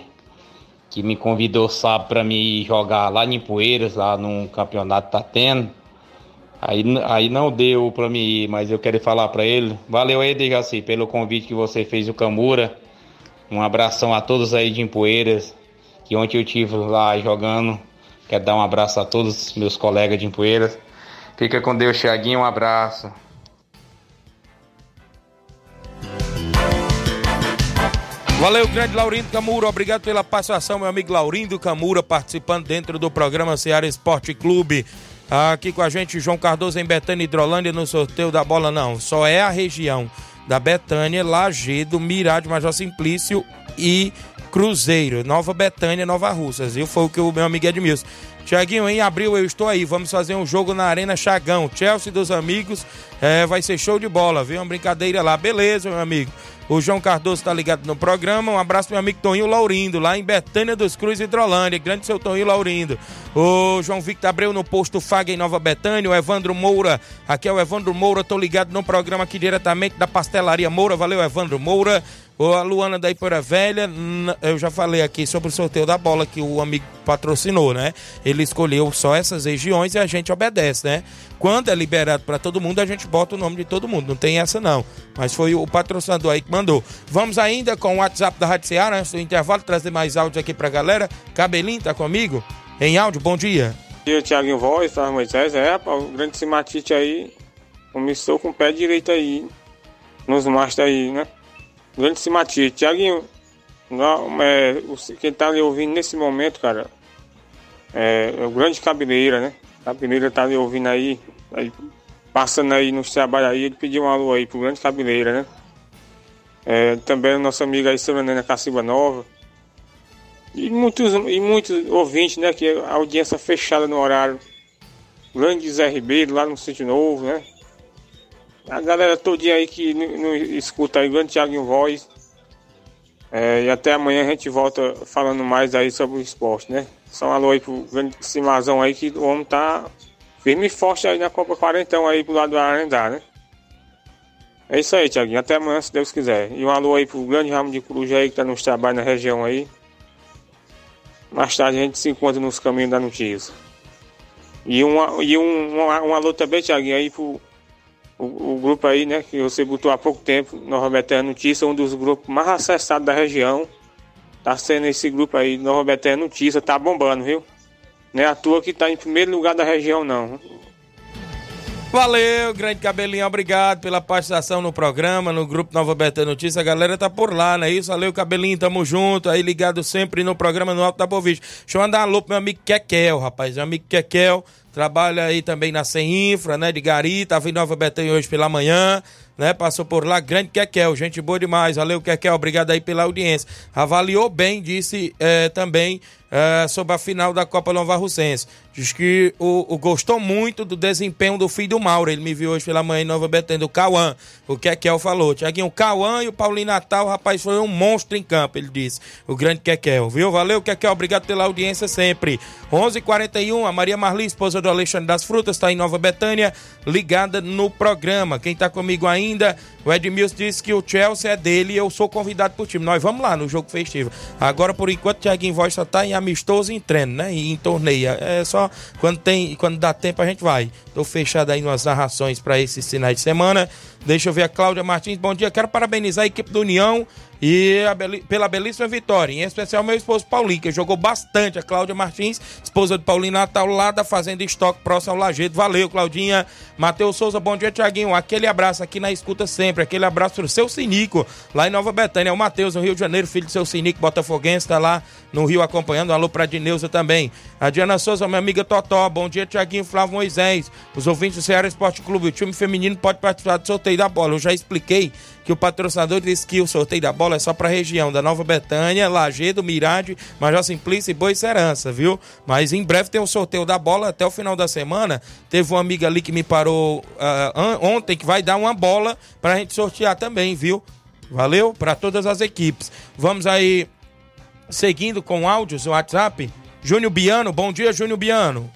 que me convidou sábado para me jogar lá em Poeiras, lá num campeonato tá tendo. Aí, aí não deu para mim ir, mas eu quero falar para ele. Valeu aí, Dejaci, pelo convite que você fez o Camura. Um abração a todos aí de Empoeiras, que ontem eu tive lá jogando. Quero dar um abraço a todos os meus colegas de Empoeiras. Fica com Deus, Thiaguinho, um abraço. Valeu, grande Laurindo Camura. Obrigado pela participação, meu amigo Laurindo Camura, participando dentro do programa Ceará Esporte Clube. Aqui com a gente, João Cardoso em Betânia Hidrolândia no sorteio da bola, não. Só é a região da Betânia, Lagedo, Mirade, Major Simplício e Cruzeiro. Nova Betânia, Nova Russas. E foi o que o meu amigo Edmilson. Tiaguinho, em abril eu estou aí. Vamos fazer um jogo na Arena Chagão. Chelsea dos amigos. É, vai ser show de bola, viu? Uma brincadeira lá. Beleza, meu amigo. O João Cardoso está ligado no programa. Um abraço meu amigo Toninho Laurindo, lá em Betânia dos Cruz, Hidrolândia. Grande seu Toninho Laurindo. O João Victor Abreu no posto Faga em Nova Betânia. O Evandro Moura, aqui é o Evandro Moura. Tô ligado no programa aqui diretamente da Pastelaria Moura. Valeu, Evandro Moura. A Luana da Ipoeira Velha, eu já falei aqui sobre o sorteio da bola que o amigo patrocinou, né? Ele escolheu só essas regiões e a gente obedece, né? Quando é liberado para todo mundo, a gente bota o nome de todo mundo. Não tem essa, não. Mas foi o patrocinador aí que mandou. Vamos ainda com o WhatsApp da Rádio Ceará, antes do intervalo, trazer mais áudio aqui pra galera. Cabelinho tá comigo? Em áudio, bom dia. Bom dia, Thiaguinho Voz, tá, Moisés? É, o grande Simatite aí começou com o pé direito aí, nos mastros aí, né? Grande Simatite. Thiaguinho, não, é, quem tá ali ouvindo nesse momento, cara, é, é o grande Cabeleira, né? Cabeleira tá ali ouvindo aí, aí passando aí nos trabalhos aí, ele pediu um alô aí pro grande Cabeleira, né? É, também nossa amiga aí, Serenana Cacimba Nova. E muitos, e muitos ouvintes, né? Que a audiência fechada no horário. Grande Zé Ribeiro, lá no Sítio Novo, né? A galera todinha aí que não, escuta aí, grande Thiago Voz. É, e até amanhã a gente volta falando mais aí sobre o esporte, né? Só um alô aí pro grande Simazão aí que o homem tá firme e forte aí na Copa Quarentão aí pro lado do Arendá, né? É isso aí, Thiaguinho. Até amanhã, se Deus quiser. E um alô aí pro grande ramo de coruja aí que tá nos trabalhos na região aí. Mais tarde a gente se encontra nos caminhos da notícia. E, uma, e um, um, um alô também, Thiaguinho, aí pro o, o grupo aí, né, que você botou há pouco tempo, Nova Betânia Notícia, um dos grupos mais acessados da região. Tá sendo esse grupo aí, Nova Betânia Notícia, tá bombando, viu? Não é à toa que tá em primeiro lugar da região, não. Valeu, grande cabelinho, obrigado pela participação no programa, no grupo Nova Betânia Notícia. A galera tá por lá, não é isso? Valeu, cabelinho, tamo junto. Aí ligado sempre no programa no Alto da Boa Vista. Deixa eu mandar um alô pro meu amigo Kekel, rapaz. Meu amigo Kekel trabalha aí também na Sem Infra, né? De Gari, tava em Nova Betânia hoje pela manhã, né? Passou por lá, grande Kekel, gente boa demais. Valeu, Kekel, obrigado aí pela audiência. Avaliou bem, disse eh, também eh, sobre a final da Copa Nova Russense. Diz que o, o gostou muito do desempenho do filho do Mauro. Ele me viu hoje pela manhã em Nova Betânia, do Cauã. O Kekel falou. Tiaguinho, o Cauã e o Paulinho Natal, rapaz, foi um monstro em campo, ele disse. O grande Kekel, viu? Valeu, Kekel. Obrigado pela audiência sempre. 11:41 h 41 a Maria Marli, esposa do Alexandre das Frutas, está em Nova Betânia, ligada no programa. Quem está comigo ainda, o Edmilson disse que o Chelsea é dele e eu sou convidado pro time. Nós vamos lá no jogo festivo. Agora, por enquanto, o Tiaguinho Voz só tá em amistoso em treino, né? E em torneio. É só quando tem, quando dá tempo a gente vai. Tô fechado aí nas narrações para esses finais de semana. Deixa eu ver a Cláudia Martins. Bom dia, quero parabenizar a equipe do União e beli pela belíssima vitória. Em especial meu esposo Paulinho, que jogou bastante. A Cláudia Martins, esposa do Paulinho Natal, lá da Fazenda Estoque, próximo ao Lajeado. Valeu, Claudinha. Matheus Souza, bom dia, Tiaguinho. Aquele abraço aqui na escuta sempre. Aquele abraço pro seu Sinico, lá em Nova Betânia. É o Matheus, no Rio de Janeiro, filho do seu Sinico, botafoguense, tá lá no Rio acompanhando. Alô pra Dineuza também. A Diana Souza, minha amiga Totó. Bom dia, Tiaguinho Flávio Moisés. Os ouvintes do Ceará Esporte Clube. O time feminino pode participar do sorteio da bola. Eu já expliquei que o patrocinador disse que o sorteio da bola é só para a região da Nova Betânia, Lagedo, Mirade, Major Simplício e Boa Serança, viu? Mas em breve tem o sorteio da bola até o final da semana. Teve uma amiga ali que me parou uh, ontem que vai dar uma bola para a gente sortear também, viu? Valeu para todas as equipes. Vamos aí seguindo com áudios, o WhatsApp. Júnior Biano, bom dia, Júnior Biano.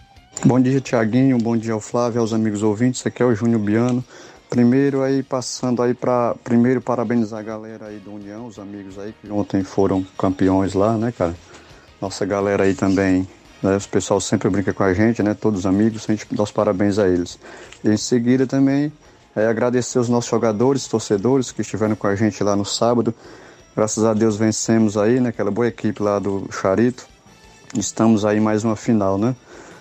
Bom dia, Tiaguinho. Bom dia ao Flávio, aos amigos ouvintes. Aqui é o Júnior Biano. Primeiro aí passando aí para primeiro parabenizar a galera aí do União, os amigos aí que ontem foram campeões lá, né, cara? Nossa galera aí também, né? O pessoal sempre brinca com a gente, né? Todos os amigos, a gente dá os parabéns a eles. E em seguida também é, agradecer os nossos jogadores, torcedores que estiveram com a gente lá no sábado. Graças a Deus vencemos aí, né? Aquela boa equipe lá do Charito. Estamos aí mais uma final, né?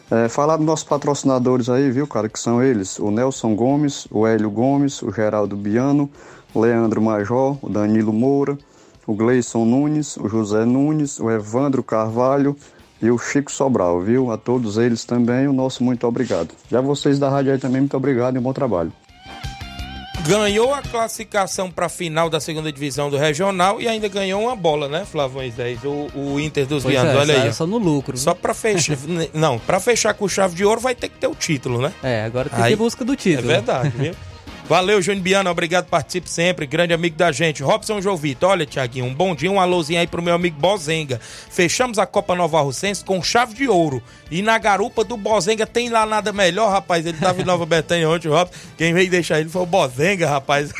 É, falar dos nossos patrocinadores aí, viu, cara, que são eles: o Nelson Gomes, o Hélio Gomes, o Geraldo Biano, Leandro Major, o Danilo Moura, o Gleison Nunes, o José Nunes, o Evandro Carvalho e o Chico Sobral, viu? A todos eles também, o nosso muito obrigado. Já vocês da rádio aí também, muito obrigado e um bom trabalho ganhou a classificação para a final da segunda divisão do regional e ainda ganhou uma bola, né, Flávio Moisés? O, o Inter dos Vianos, é, olha aí. Só no lucro. Só para fechar. não, para fechar com chave de ouro vai ter que ter o título, né? É, agora tem aí, que ir busca do título. É verdade, viu? Valeu, Júnior Biano, obrigado, participe sempre, grande amigo da gente. Robson Jovito, olha, Tiaguinho, um bom dia, um alôzinho aí pro meu amigo Bozenga. Fechamos a Copa Nova Russense com chave de ouro. E na garupa do Bozenga tem lá nada melhor, rapaz. Ele tava em Nova Betânia ontem, o Robson. Quem veio deixar ele foi o Bozenga, rapaz.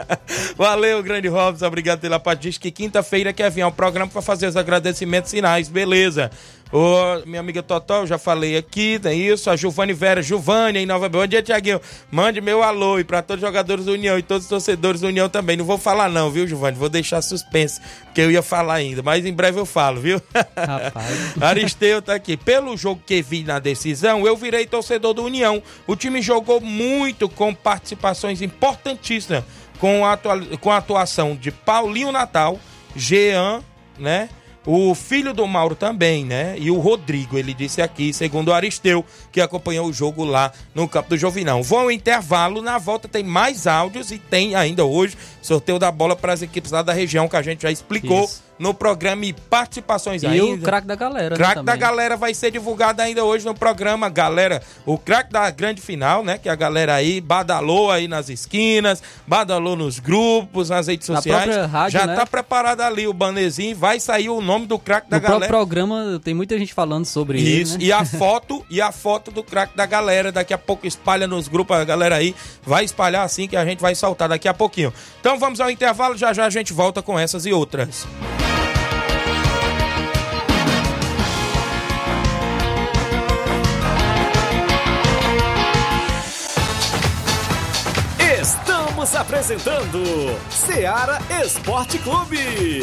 Valeu, grande Robson, obrigado pela parte. Diz que quinta-feira quer vir ao programa para fazer os agradecimentos finais, beleza. Ô, minha amiga Totó, eu já falei aqui, tem isso. A Giovanni Vera, Giovanni em Nova Bom dia, Tiaguinho. Mande meu alô e para todos os jogadores do União e todos os torcedores do União também. Não vou falar não, viu, Giovanni? Vou deixar suspense, porque eu ia falar ainda, mas em breve eu falo, viu? Rapaz. Aristeu tá aqui. Pelo jogo que vi na decisão, eu virei torcedor do União. O time jogou muito com participações importantíssimas com a, com a atuação de Paulinho Natal, Jean, né? O filho do Mauro também, né? E o Rodrigo, ele disse aqui, segundo Aristeu, que acompanhou o jogo lá no campo do Jovinão. Vão intervalo, na volta tem mais áudios e tem ainda hoje sorteio da bola para as equipes lá da região que a gente já explicou. Isso no programa e participações e ainda. E o craque da galera, Craque né, da galera vai ser divulgado ainda hoje no programa, galera. O craque da grande final, né? Que a galera aí badalou aí nas esquinas, badalou nos grupos, nas redes sociais. Rádio, Já né? tá preparado ali o banezinho, vai sair o nome do craque da galera. No programa tem muita gente falando sobre isso. Ele, né? E a foto, e a foto do craque da galera, daqui a pouco espalha nos grupos, a galera aí vai espalhar assim que a gente vai soltar daqui a pouquinho. Então vamos ao intervalo, já já a gente volta com essas e outras. Estamos apresentando Seara Esporte Clube.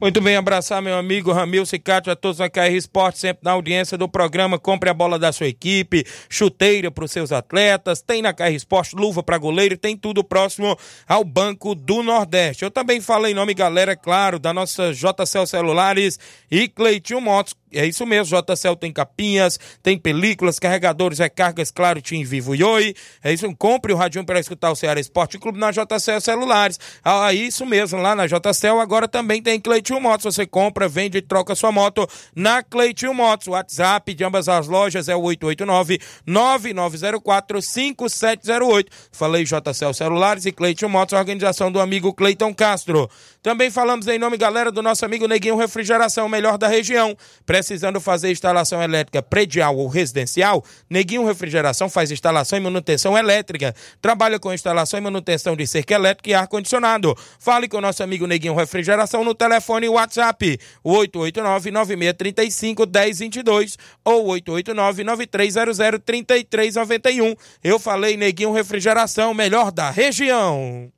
Muito bem, abraçar meu amigo Ramil Cicatio, a todos na KR Esporte, sempre na audiência do programa. Compre a bola da sua equipe, chuteira para os seus atletas, tem na KR Esporte luva para goleiro, tem tudo próximo ao Banco do Nordeste. Eu também falo em nome, galera, é claro, da nossa JCL Celulares e Cleitinho Motos. É isso mesmo, JCL tem capinhas, tem películas, carregadores, recargas, claro, Tim Vivo e Oi. É isso, compre o radinho para escutar o Ceará Esporte Clube na JCL Celulares. Ah, isso mesmo, lá na JCL agora também tem Cleitinho Motos. Você compra, vende e troca sua moto na Cleitinho Motos. O WhatsApp de ambas as lojas é o 889-9904-5708. Falei JCL Celulares e Cleitinho Motos, organização do amigo Cleiton Castro. Também falamos em nome, galera, do nosso amigo Neguinho Refrigeração, melhor da região. Precisando fazer instalação elétrica predial ou residencial? Neguinho Refrigeração faz instalação e manutenção elétrica. Trabalha com instalação e manutenção de cerca elétrica e ar-condicionado. Fale com o nosso amigo Neguinho Refrigeração no telefone e WhatsApp 889-9635-1022 ou 889-9300-3391. Eu falei Neguinho Refrigeração, melhor da região.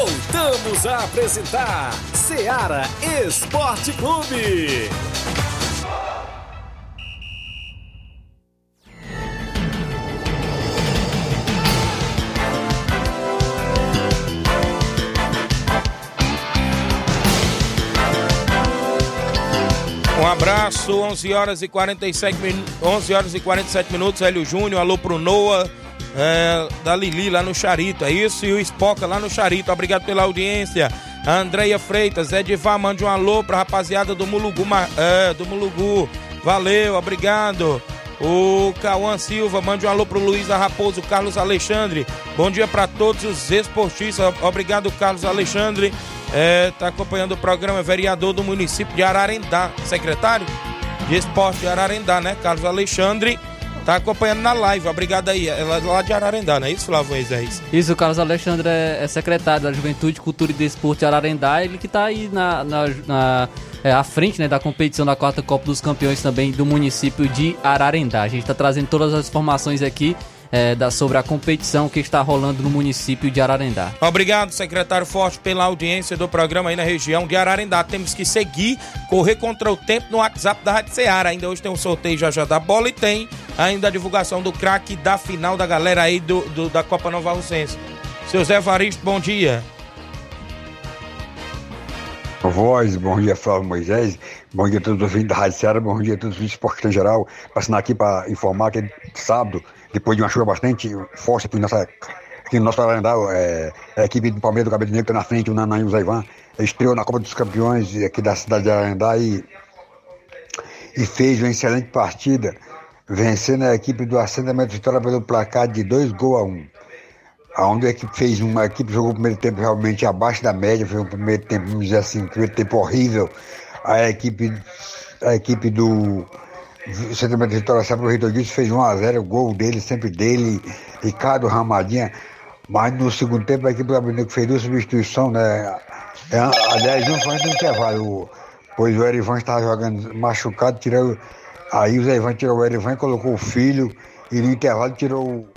Voltamos a apresentar Seara Esporte Clube. Um abraço, 11 horas e 47 minutos, 11 horas e 47 minutos, Hélio Júnior, alô pro Noah, é, da Lili lá no Charito, é isso? E o Espoca lá no Charito, obrigado pela audiência. A Andreia Freitas, Edivar, mande um alô pra rapaziada do Mulugu, é, do Mulugu. Valeu, obrigado. O Cauã Silva, mande um alô pro Luiz Raposo, Carlos Alexandre. Bom dia para todos os esportistas. Obrigado, Carlos Alexandre. É, tá acompanhando o programa, vereador do município de Ararendá, secretário de esporte de Ararendá, né? Carlos Alexandre. Tá acompanhando na live, obrigado aí. É lá de Ararendá, não é isso, Flávio Moisés? Isso, o Carlos Alexandre é, é, secretário da Juventude, Cultura e Desporto de Ararendá, ele que tá aí na, na, na é, à frente né, da competição da quarta Copa dos Campeões também do município de Ararendá. A gente tá trazendo todas as informações aqui é, da, sobre a competição que está rolando no município de Ararendá. Obrigado, secretário Forte, pela audiência do programa aí na região de Ararendá. Temos que seguir, correr contra o tempo no WhatsApp da Rádio Ceará. Ainda hoje tem um sorteio já já da bola e tem ainda a divulgação do craque da final da galera aí do, do da Copa Nova Russense. Seu Zé Varisto, bom dia. Voz, bom dia, Flávio Moisés, bom dia a todos os ouvintes da Rádio Ceará, bom dia a todos os esportes em geral. Passando aqui para informar que sábado depois de uma chuva bastante forte aqui, nossa, aqui no nosso Ararendá, é, a equipe do Palmeiras do Cabelo Negro está na frente, o Nanã e o estreou na Copa dos Campeões aqui da cidade de Ararendá e, e fez uma excelente partida, vencendo a equipe do assentamento Vitória pelo placar de dois gols a um. Onde a equipe fez uma a equipe jogou o primeiro tempo realmente abaixo da média, foi um primeiro tempo, vamos dizer assim, um primeiro tempo horrível. A equipe, a equipe do o sentimento de vitória sempre o Reitor disse, fez 1x0, o gol dele, sempre dele, Ricardo Ramadinha. Mas no segundo tempo a equipe do Gabinete fez duas substituições, né? É, aliás, um foi antes do intervalo, pois o Erivan estava jogando machucado, tirou. Aí o Zé Ivan tirou o Erivan e colocou o filho, e no intervalo tirou o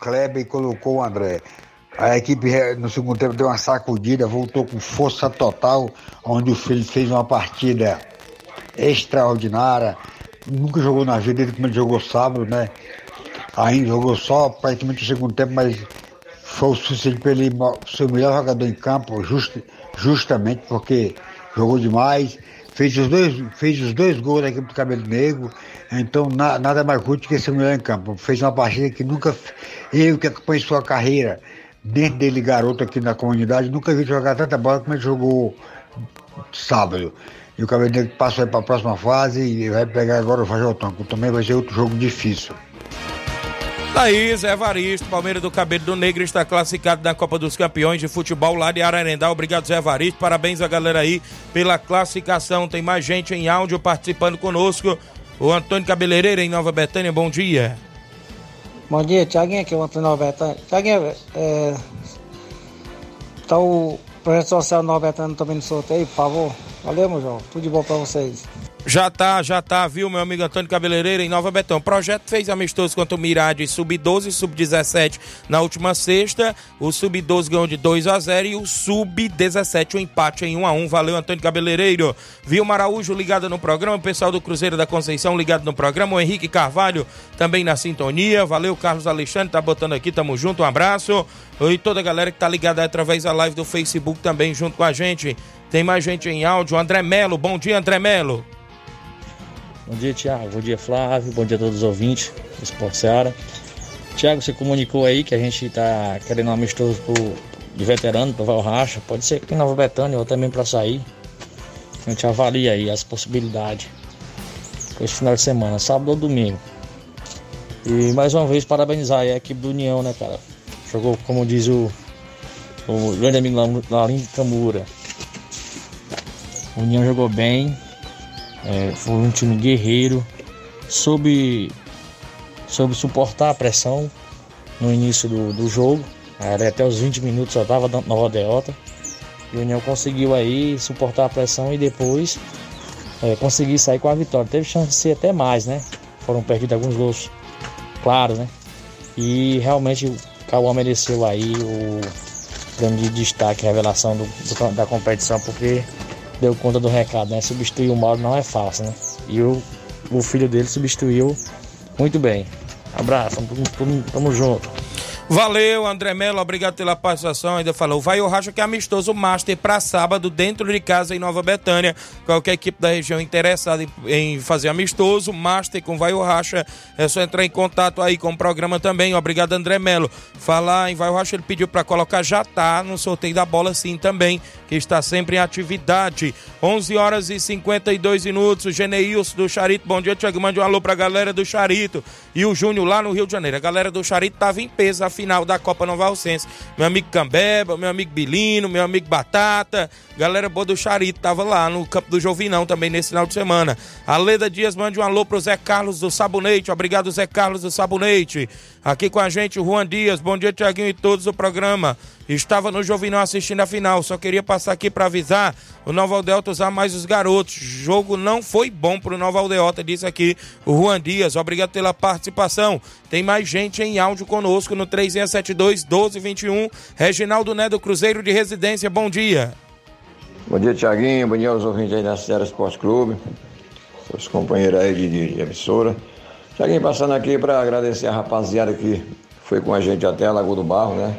Kleber e colocou o André. A equipe no segundo tempo deu uma sacudida, voltou com força total, onde o filho fez uma partida extraordinária nunca jogou na vida, ele jogou sábado, né? Ainda jogou só praticamente o segundo tempo, mas foi o suficiente para ele ser o melhor jogador em campo, just, justamente porque jogou demais, fez os dois, fez os dois gols da equipe do Cabelo Negro, então na, nada mais curto que ser o melhor em campo. Fez uma partida que nunca, eu que acompanhei sua carreira, dentro dele garoto aqui na comunidade, nunca vi jogar tanta bola como ele jogou sábado. E o Cabelo passa para a próxima fase e vai pegar agora o Fajotão, que também vai ser outro jogo difícil. Daí, Zé Evaristo, Palmeiras do Cabelo do Negro está classificado na Copa dos Campeões de Futebol lá de Ararendá. Obrigado, Zé Evaristo. Parabéns a galera aí pela classificação. Tem mais gente em áudio participando conosco. O Antônio Cabeleireira em Nova Betânia, bom dia. Bom dia, Tiaguinho aqui, o Antônio Nova Betânia. Tiaguinho, é, tá o projeto social Betânia também no sorteio, por favor. Valeu, meu João. Tudo de bom pra vocês. Já tá, já tá, viu, meu amigo Antônio Cabeleireira em Nova Betão. O projeto fez amistoso contra o Mirade Sub-12 e Sub-17 na última sexta. O Sub-12 ganhou de 2 a 0 e o Sub-17 o um empate em 1 a 1 Valeu, Antônio Cabeleireiro. Viu Maraújo ligado no programa, o pessoal do Cruzeiro da Conceição ligado no programa, o Henrique Carvalho também na sintonia. Valeu, Carlos Alexandre, tá botando aqui, tamo junto, um abraço. E toda a galera que tá ligada através da live do Facebook também junto com a gente. Tem mais gente em áudio, André Melo. Bom dia, André Melo. Bom dia, Tiago. Bom dia, Flávio. Bom dia a todos os ouvintes do Esporte Seara. Tiago, você comunicou aí que a gente está querendo um amistoso pro, de veterano para Valracha. Pode ser aqui em Nova Betânia ou também para sair. A gente avalia aí as possibilidades. Esse final de semana, sábado ou domingo. E mais uma vez parabenizar a equipe do União, né, cara? Jogou, como diz o, o grande amigo Lalim Camura. O União jogou bem, é, foi um time guerreiro, soube, soube suportar a pressão no início do, do jogo. Era até os 20 minutos só estava na rodeota. E o União conseguiu aí suportar a pressão e depois é, conseguir sair com a vitória. Teve chance de ser até mais, né? Foram perdidos alguns gols claros, né? E realmente o Cauã mereceu aí o grande destaque, revelação do, do, da competição, porque deu conta do recado, né? Substituir o Mauro não é fácil, né? E o, o filho dele substituiu muito bem. Abraço, tamo, tamo, tamo junto. Valeu, André Melo, obrigado pela participação. Ainda falou, vai o Racha que é amistoso Master para sábado dentro de casa em Nova Betânia. Qualquer equipe da região interessada em, fazer amistoso, Master com vai o Racha, é só entrar em contato aí com o programa também. Obrigado, André Melo. Falar em vai o Racha, ele pediu para colocar já tá no sorteio da bola sim também, que está sempre em atividade. 11 horas e 52 minutos. O Geneilson do Charito, bom dia, Tiago. Mande um alô pra galera do Charito e o Júnior lá no Rio de Janeiro. A galera do Charito tava em peso, final da Copa Nova Alcense. Meu amigo Cambeba, meu amigo Bilino, meu amigo Batata, galera boa do Charito tava lá no campo do Jovinão também nesse final de semana. A Leda Dias mande um alô pro Zé Carlos do Sabonete. Obrigado, Zé Carlos do Sabonete. Aqui com a gente o Juan Dias. Bom dia, Tiaguinho e todos do programa. Estava no Jovinão assistindo a final. Só queria passar aqui para avisar o Nova Aldeota usar mais os garotos. Jogo não foi bom pro Nova Aldeota, disse aqui o Juan Dias. Obrigado pela participação. Tem mais gente em áudio conosco no 3672 1221. Reginaldo Né do Cruzeiro de Residência. Bom dia. Bom dia, Tiaguinho. Bom dia aos ouvintes aí da Serra Esporte Clube. Seus companheiros aí de, de, de emissora. Tiaguinho passando aqui para agradecer a rapaziada que foi com a gente até a Lagoa do Barro, né?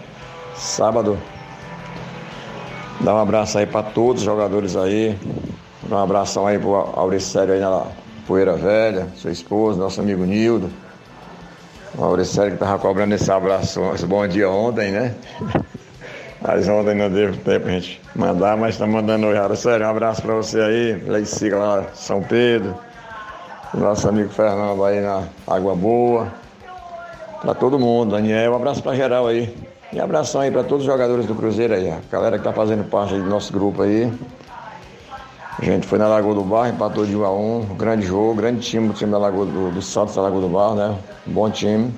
Sábado. Dar um abraço aí para todos os jogadores aí. Dar um abração aí pro Auricélio aí na Poeira Velha, sua esposa, nosso amigo Nildo. O Auricélio que tava cobrando esse abraço, esse bom dia ontem, né? Mas ontem não deu tempo a gente mandar, mas tá mandando hoje. Auricélio, um abraço para você aí, lá Siga, lá São Pedro. Nosso amigo Fernando aí na Água Boa. Para todo mundo, Daniel, um abraço para geral aí. E abração aí para todos os jogadores do Cruzeiro aí, a galera que tá fazendo parte do nosso grupo aí. A gente foi na Lagoa do Barro, empatou de 1 a 1 um grande jogo, grande time do time da Lagoa do, do Santos da Lagoa do Barro, né? Bom time.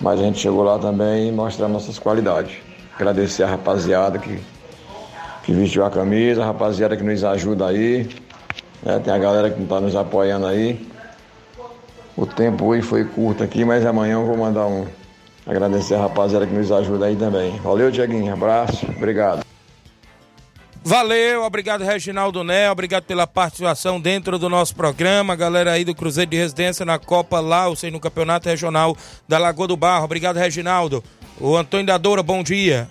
Mas a gente chegou lá também e mostrar nossas qualidades. Agradecer a rapaziada que, que vestiu a camisa, a rapaziada que nos ajuda aí. Né? Tem a galera que está nos apoiando aí. O tempo hoje foi curto aqui, mas amanhã eu vou mandar um, Agradecer a rapaziada que nos ajuda aí também. Valeu, Dieguinho. Abraço. Obrigado. Valeu, obrigado Reginaldo Né, obrigado pela participação dentro do nosso programa, galera aí do Cruzeiro de Residência na Copa lá, ou seja, no Campeonato Regional da Lagoa do Barro. Obrigado, Reginaldo. O Antônio da Doura, bom dia.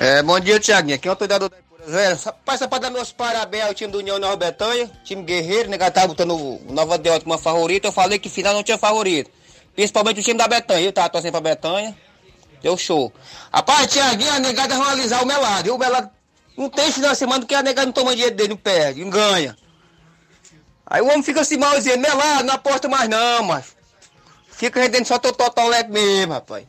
É, bom dia, Tiaguinho. Aqui é o Antônio da Doura. Velho, passa pra dar meus parabéns ao time do União Nova Betânia, time guerreiro, né? Tá botando o Nova Deota como favorito. Eu falei que final não tinha favorito. Principalmente o time da Betanha. Eu tava torcendo pra Betanha. Deu show. Rapaz, Tiaguinho, a negada vai analisar o Melado. E o Melado não tem final de semana que a negada não toma dinheiro dele, não perde, não ganha. Aí o homem fica assim mal dizendo, Melado, não aposta mais não, mas. fica rendendo só teu totolete mesmo, rapaz.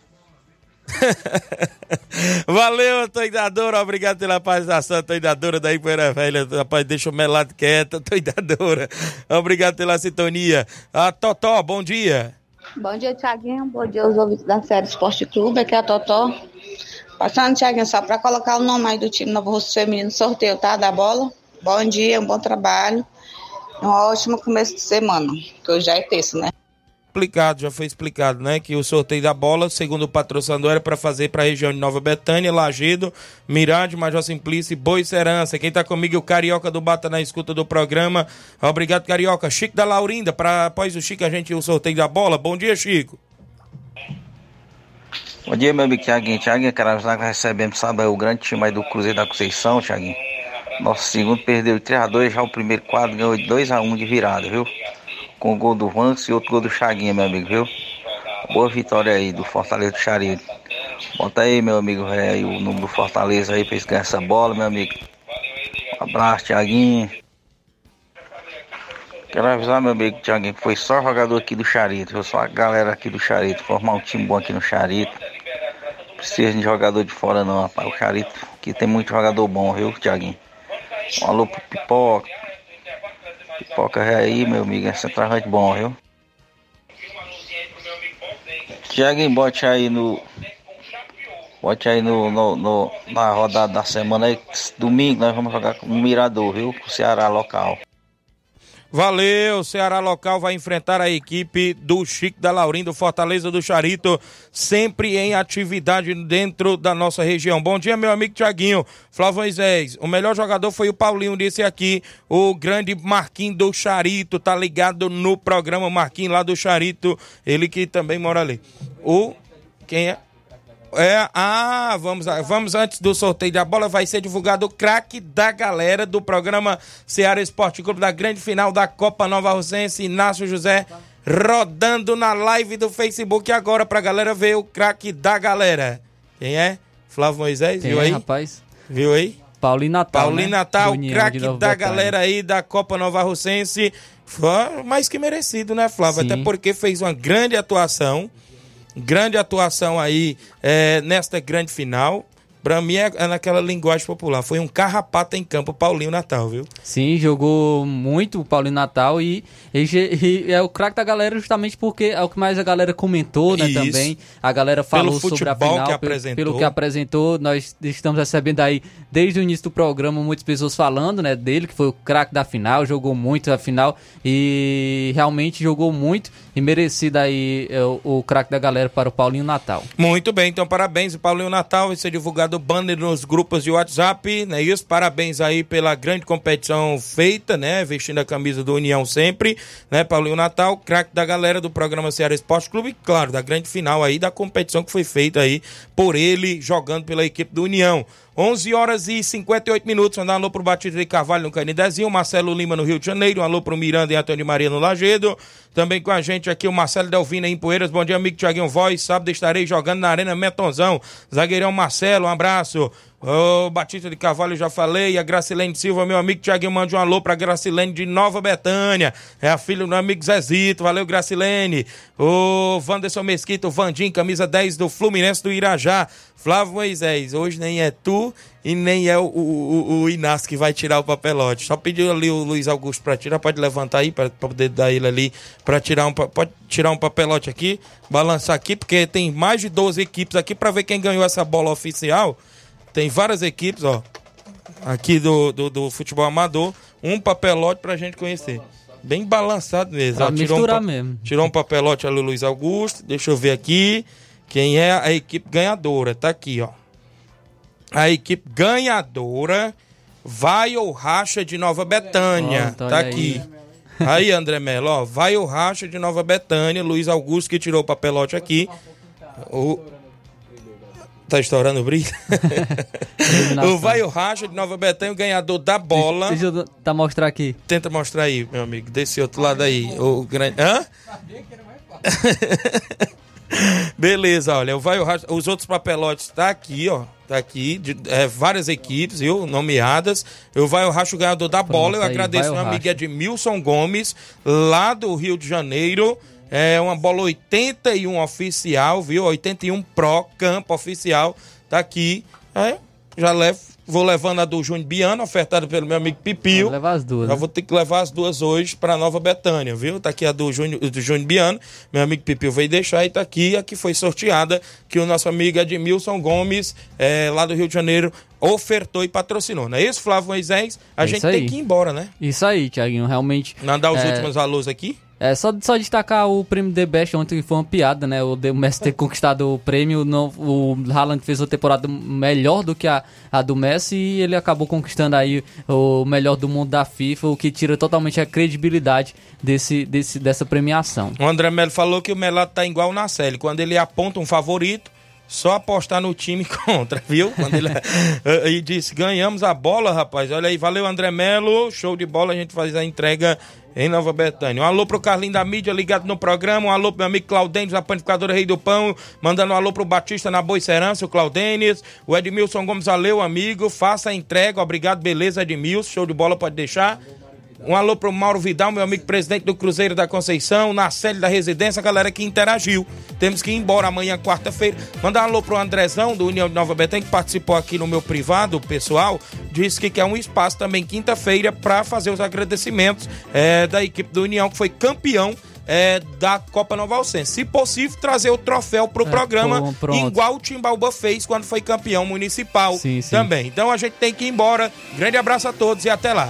Valeu, Toidadora. Obrigado pela participação, Toidadora da Ipoeira Velha. Rapaz, deixa o melado quieto, Toidadora. Obrigado pela sintonia. A Totó, bom dia. Bom dia, Tiaguinho. Bom dia aos ouvintes da série Esporte Clube. Aqui é a Totó. Passando, Tiaguinho, só para colocar o nome aí do time Novo Russo Feminino no sorteio, tá? Da bola. Bom dia, um bom trabalho. Um ótimo começo de semana, que hoje já é terça, né? Explicado, já foi explicado, né? Que o sorteio da bola, segundo o patrocinador, era para fazer para a região de Nova Betânia, Lagedo, Mirade, Major Simplício e Boi Serança. Quem tá comigo é o Carioca do Bata na escuta do programa. Obrigado, Carioca. Chico da Laurinda, para após o Chico a gente o sorteio da bola. Bom dia, Chico. Bom dia, meu amigo Tiaguinho. Tiaguinho, quero avisar que recebemos, sabe, o grande time aí do Cruzeiro da Conceição, Tiaguinho. Nosso segundo perdeu de 3x2, já o primeiro quadro ganhou de 2x1 de virada, viu? Com o gol do Vance e outro gol do Chaguinha, meu amigo, viu? Boa vitória aí do Fortaleza do Charito. Bota aí, meu amigo, é, aí, o número do Fortaleza aí pra eles ganhar essa bola, meu amigo. Um abraço, Tiaguinho. Quero avisar, meu amigo Tiaguinho, que foi só jogador aqui do Charito, viu? Só a galera aqui do Charito, formar um time bom aqui no Charito. Precisa de jogador de fora não, rapaz. O Charito aqui tem muito jogador bom, viu, Tiaguinho? Um alô pro Pipoca. Pipoca é aí, meu amigo, é centralmente bom, viu? Tiaguinho, bote aí no. Bote aí no, no, no- na rodada da semana aí. Domingo nós vamos jogar com o Mirador, viu? Com o Ceará local. Valeu, Ceará local vai enfrentar a equipe do Chico da Laurinda, do Fortaleza do Charito, sempre em atividade dentro da nossa região. Bom dia, meu amigo Tiaguinho. Flávio Moisés, o melhor jogador foi o Paulinho, disse aqui, o grande Marquinhos do Charito, tá ligado no programa Marquinhos lá do Charito, ele que também mora ali. O, quem é? É, ah, vamos, vamos antes do sorteio da bola, vai ser divulgado o craque da galera do programa Ceará Esporte Clube da grande final da Copa Nova Rosense, Inácio José, rodando na live do Facebook agora pra galera ver o craque da galera. Quem é? Flávio Moisés, Quem viu é, aí? rapaz? Viu aí? Paulinho Natal. Paulinho né? Natal, Do União craque da galera aí da Copa Nova Rocense. Foi mais que merecido, né, Flávio? Sim. Até porque fez uma grande atuação. Grande atuação aí é, nesta grande final. Pra mim é, é naquela linguagem popular. Foi um carrapato em campo, Paulinho Natal, viu? Sim, jogou muito o Paulinho Natal e, e, e é o craque da galera justamente porque é o que mais a galera comentou, né, Isso. também. A galera falou sobre a final, que pelo- apresentou. pelo que apresentou. Nós estamos recebendo aí, desde o início do programa, muitas pessoas falando, né, dele, que foi o craque da final, jogou muito a final e realmente jogou muito e merecido aí é, o, o craque da galera para o Paulinho Natal. Muito bem, então parabéns, Paulinho Natal. Vai ser divulgado o banner nos grupos de WhatsApp, né? Isso, parabéns aí pela grande competição feita, né? Vestindo a camisa do União sempre, né? Paulinho Natal, craque da galera do programa Ceará Esporte Clube, claro, da grande final aí da competição que foi feita aí por ele, jogando pela equipe do União. 11 horas e 58 minutos. Mandar um alô pro Batista de Carvalho no Canidezinho, Marcelo Lima no Rio de Janeiro, um alô pro Miranda e Antônio Maria no Lagedo. Também com a gente aqui o Marcelo Delvina em Poeiras. Bom dia, amigo Tiaguinho Voz. Sábado estarei jogando na Arena Metonzão. Zagueirão Marcelo, um abraço. Ô, Batista de Carvalho, já falei. A Gracilene Silva, meu amigo Tiaguinho, mande um alô pra Gracilene de Nova Betânia. É a filha do meu amigo Zezito. Valeu, Gracilene. Ô, Wanderson Mesquita, o Vandim, camisa 10 do Fluminense do Irajá. Flávio Moisés, hoje nem é tu e nem é o, o, o- Inácio que vai tirar o papelote. Só pediu ali o Luiz Augusto pra tirar, pode levantar aí pra, pra poder dar ele ali pra tirar um, pode tirar um papelote aqui, balançar aqui, porque tem mais de 12 equipes aqui pra ver quem ganhou essa bola oficial. Tem várias equipes, ó, aqui do, do, do futebol amador, um papelote pra gente conhecer. Bem balançado mesmo. Pra ó, tirou um, mesmo. Tirou um papelote ali o Luiz Augusto. Deixa eu ver aqui. Quem é a equipe ganhadora? Tá aqui, ó. A equipe ganhadora vai ou racha de Nova Betânia. Pronto, tá aqui. aí. Aí, André Melo, ó. Vai ou racha de Nova Betânia. Luiz Augusto que tirou o papelote aqui. O... Tá estourando o brilho? o Vai ou racha de Nova Betânia, o ganhador da bola. Deixa eu tá mostrar aqui. Tenta mostrar aí, meu amigo, desse outro lado aí. O grande. Hã? Beleza, olha, o vai o Racha- os outros papelotes tá aqui, ó. Tá aqui, de, é, várias equipes, viu? Nomeadas. Eu vai o Racho ganhador da bola. Eu aí, agradeço o meu amigo Racha. Edmilson Gomes, lá do Rio de Janeiro. É uma bola 81 oficial, viu? 81 Pro Campo oficial. Tá aqui. É, já levo, vou levando a do Júnior Biano, ofertada pelo meu amigo Pipio. Vou levar as duas. Já né? vou ter que levar as duas hoje para Nova Betânia, viu? Tá aqui a do Júnior, do Júnior Biano, meu amigo Pipio veio deixar e tá aqui a que foi sorteada, que o nosso amigo Edmilson Gomes, é, lá do Rio de Janeiro, ofertou e patrocinou. Não é isso, Flávio Moisés? A É gente tem que ir embora, né? Isso aí, Thiaguinho, realmente. Mandar os é, últimos alôs aqui. É, só, só destacar o prêmio The Best ontem, que foi uma piada, né? O, Messi ter conquistado o prêmio, não, o Haaland fez uma temporada melhor do que a, a do Messi e ele acabou conquistando aí o melhor do mundo da FIFA, o que tira totalmente a credibilidade desse, desse, dessa premiação. O André Melo falou que o Melado tá igual na série. Quando ele aponta um favorito, só apostar no time contra, viu? Quando ele e disse: ganhamos a bola, rapaz. Olha aí, valeu, André Melo. Show de bola, a gente faz a entrega em Nova Betânia. Um alô pro Carlinho da mídia ligado no programa. Um alô pro meu amigo Claudênis, da panificadora Rei do Pão. Mandando um alô pro Batista na Boicerança, o Claudênis. O Edmilson Gomes, valeu, amigo. Faça a entrega. Obrigado, beleza, Edmilson. Show de bola, pode deixar. Um alô pro Mauro Vidal, meu amigo presidente do Cruzeiro da Conceição, na sede da residência, a galera que interagiu. Temos que ir embora amanhã, quarta-feira. Mandar um alô pro Andrezão, do União de Nova Betânia, que participou aqui no meu privado, pessoal. Disse que quer um espaço também quinta-feira para fazer os agradecimentos eh, da equipe do União, que foi campeão eh, da Copa Nova Alcense. Se possível, trazer o troféu pro É, programa, pronto. igual o Timbaúba fez quando foi campeão municipal Sim, sim. também. Então a gente tem que ir embora. Grande abraço a todos e até lá.